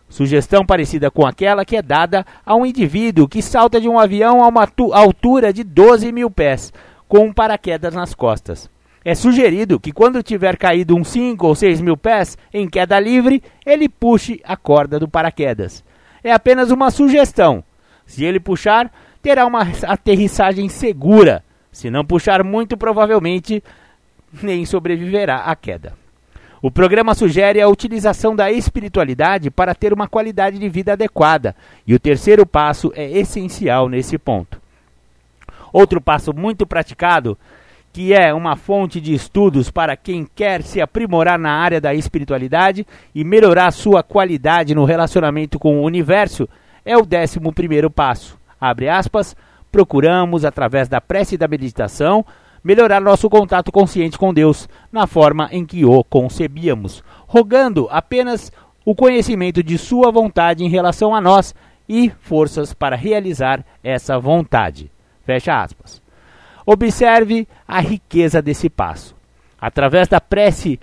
Sugestão parecida com aquela que é dada a um indivíduo que salta de um avião a uma altura de 12 mil pés, com um paraquedas nas costas. É sugerido que quando tiver caído uns 5 ou 6 mil pés em queda livre, ele puxe a corda do paraquedas. É apenas uma sugestão. Se ele puxar, terá uma aterrissagem segura. Se não puxar muito, provavelmente nem sobreviverá à queda. O programa sugere a utilização da espiritualidade para ter uma qualidade de vida adequada, e o terceiro passo é essencial nesse ponto. Outro passo muito praticado que é uma fonte de estudos para quem quer se aprimorar na área da espiritualidade e melhorar sua qualidade no relacionamento com o universo, é o décimo primeiro passo. Abre aspas, procuramos, através da prece e da meditação, melhorar nosso contato consciente com Deus, na forma em que o concebíamos, rogando apenas o conhecimento de Sua vontade em relação a nós e forças para realizar essa vontade. Fecha aspas. Observe a riqueza desse passo. Através da prece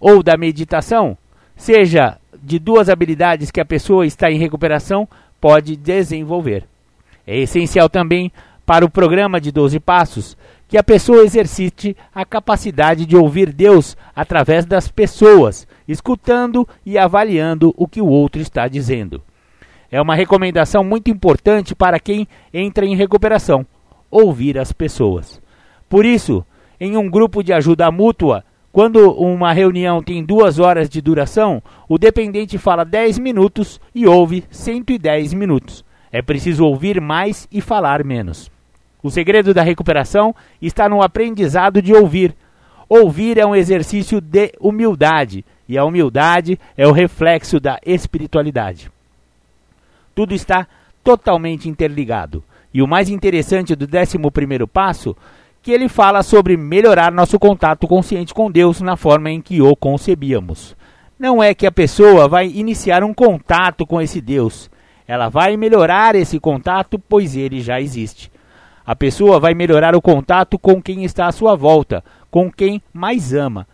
ou da meditação, seja de duas habilidades que a pessoa está em recuperação, pode desenvolver. É essencial também para o programa de 12 passos que a pessoa exercite a capacidade de ouvir Deus através das pessoas, escutando e avaliando o que o outro está dizendo. É uma recomendação muito importante para quem entra em recuperação ouvir as pessoas. Por isso, em um grupo de ajuda mútua, quando uma reunião tem duas horas de duração, o dependente fala 10 minutos e ouve 110 minutos. É preciso ouvir mais e falar menos. O segredo da recuperação está no aprendizado de ouvir. Ouvir é um exercício de humildade, e a humildade é o reflexo da espiritualidade. Tudo está totalmente interligado. E o mais interessante do 11 passo, que ele fala sobre melhorar nosso contato consciente com Deus na forma em que o concebíamos. Não é que a pessoa vai iniciar um contato com esse Deus, ela vai melhorar esse contato, pois ele já existe. A pessoa vai melhorar o contato com quem está à sua volta, com quem mais ama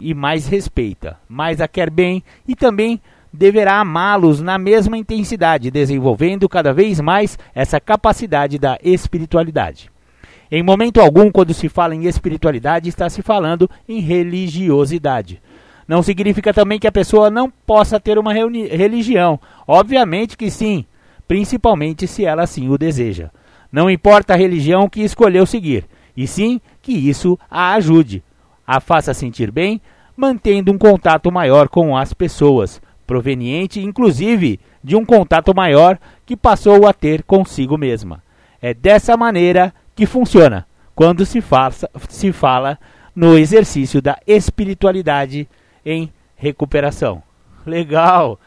e mais respeita, mais a quer bem e também deverá amá-los na mesma intensidade, desenvolvendo cada vez mais essa capacidade da espiritualidade. Em momento algum, quando se fala em espiritualidade, está se falando em religiosidade. Não significa também que a pessoa não possa ter uma religião. Obviamente que sim, principalmente se ela assim o deseja. Não importa a religião que escolheu seguir, e sim que isso a ajude, a faça sentir bem, mantendo um contato maior com as pessoas, proveniente inclusive de um contato maior que passou a ter consigo mesma. É dessa maneira que funciona quando se, faça, se fala no exercício da espiritualidade em recuperação. Legal!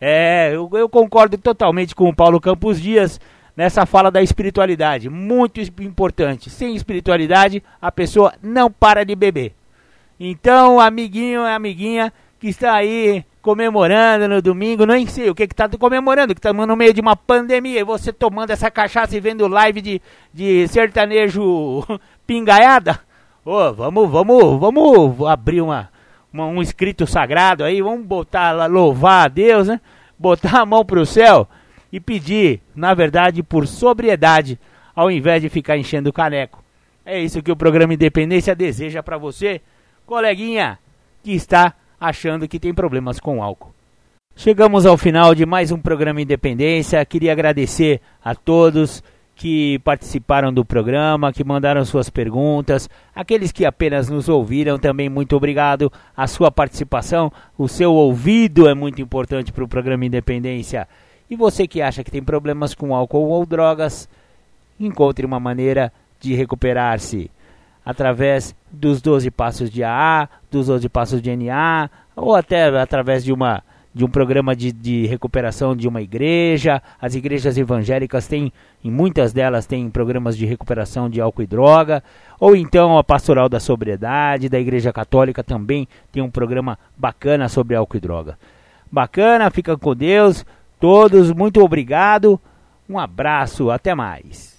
É, eu, eu concordo totalmente com o Paulo Campos Dias nessa fala da espiritualidade. Muito importante. Sem espiritualidade, a pessoa não para de beber. Então, amiguinho, amiguinha que está aí comemorando no domingo, nem sei o que que tá comemorando, que estamos no meio de uma pandemia, e você tomando essa cachaça e vendo live de, de sertanejo [laughs] pingaiada. Oh, vamos, vamos, vamos abrir uma, uma, um escrito sagrado aí, vamos botar lá, louvar a Deus, né? Botar a mão pro céu e pedir, na verdade, por sobriedade, ao invés de ficar enchendo o caneco. É isso que o programa Independência deseja para você, coleguinha, que está achando que tem problemas com álcool. Chegamos ao final de mais um programa Independência. Queria agradecer a todos que participaram do programa, que mandaram suas perguntas, aqueles que apenas nos ouviram também muito obrigado. A sua participação, o seu ouvido é muito importante para o programa Independência. E você que acha que tem problemas com álcool ou drogas, encontre uma maneira de recuperar-se através dos 12 passos de AA, dos 12 passos de NA, ou até através de uma de um programa de, de recuperação de uma igreja. As igrejas evangélicas têm, em muitas delas, têm programas de recuperação de álcool e droga. Ou então a Pastoral da Sobriedade, da Igreja Católica também tem um programa bacana sobre álcool e droga. Bacana, fica com Deus. Todos, muito obrigado. Um abraço, até mais.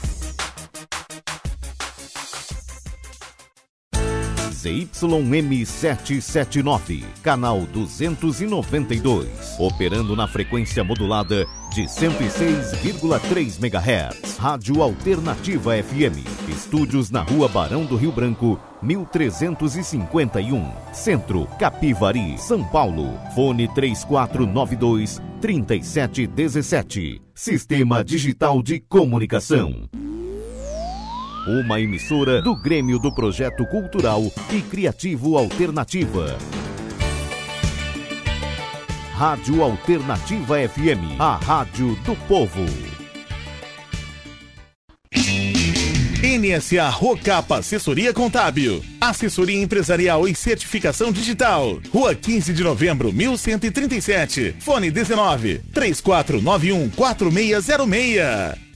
ZYM779, canal 292, operando na frequência modulada de 106,3 MHz. Rádio Alternativa FM. Estúdios na Rua Barão do Rio Branco, 1351, Centro, Capivari, São Paulo. Fone 3492 3717. Sistema Digital de Comunicação uma emissora do Grêmio do Projeto Cultural e Criativo Alternativa. Rádio Alternativa FM, a rádio do povo. NSA Rocapa Assessoria Contábil. Assessoria Empresarial e Certificação Digital. Rua 15 de Novembro, 1137. Fone 19 3491 4606.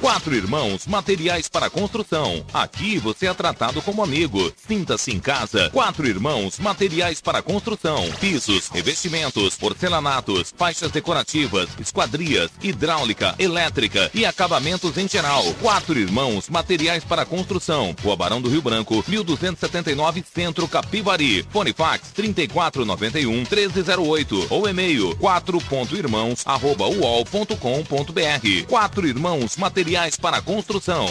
Quatro Irmãos Materiais para Construção. Aqui você é tratado como amigo. Sinta-se em casa. Quatro Irmãos Materiais para Construção. Pisos, revestimentos, porcelanatos, faixas decorativas, esquadrias, hidráulica, elétrica e acabamentos em geral. Quatro Irmãos Materiais para Construção. Rua Barão do Rio Branco, 1279 Centro Capivari. Fone fax 3491 1308 ou e-mail 4.irmãos@uol.com.br. Quatro Irmãos Materiais materiais para construção.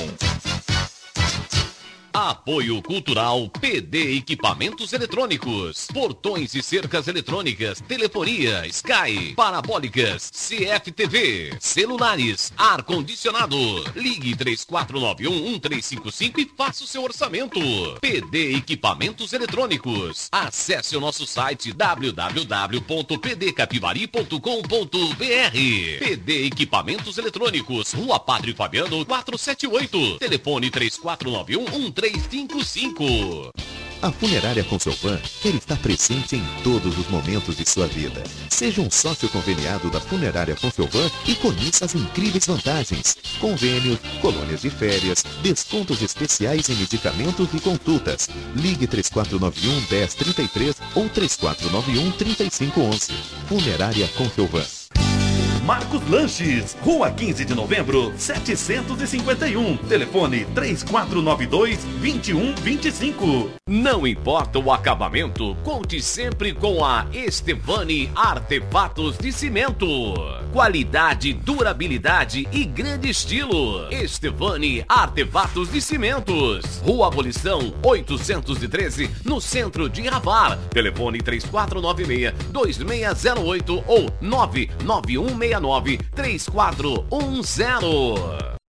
Apoio Cultural PD Equipamentos Eletrônicos. Portões e cercas eletrônicas, telefonia, Sky, parabólicas, CFTV, celulares, ar-condicionado. Ligue 3491-1355 e faça o seu orçamento. PD Equipamentos Eletrônicos. Acesse o nosso site www.pdcapivari.com.br. PD Equipamentos Eletrônicos. Rua Padre Fabiano 478. Telefone 3491 1355 3355. A Funerária Conselvan quer estar presente em todos os momentos de sua vida. Seja um sócio conveniado da Funerária Conselvan e conheça as incríveis vantagens. Convênios, colônias de férias, descontos especiais em medicamentos e consultas. Ligue 3491 1033 ou 3491 3511. Funerária Conselvan. Marcos Lanches, Rua 15 de Novembro, 751. Telefone 3492 2125. Não importa o acabamento, conte sempre com a Estevani Artefatos de Cimento. Qualidade, durabilidade e grande estilo. Estevani Artefatos de Cimentos. Rua Abolição 813, no centro de Ravar. Telefone 3496 2608 ou 99169 3410.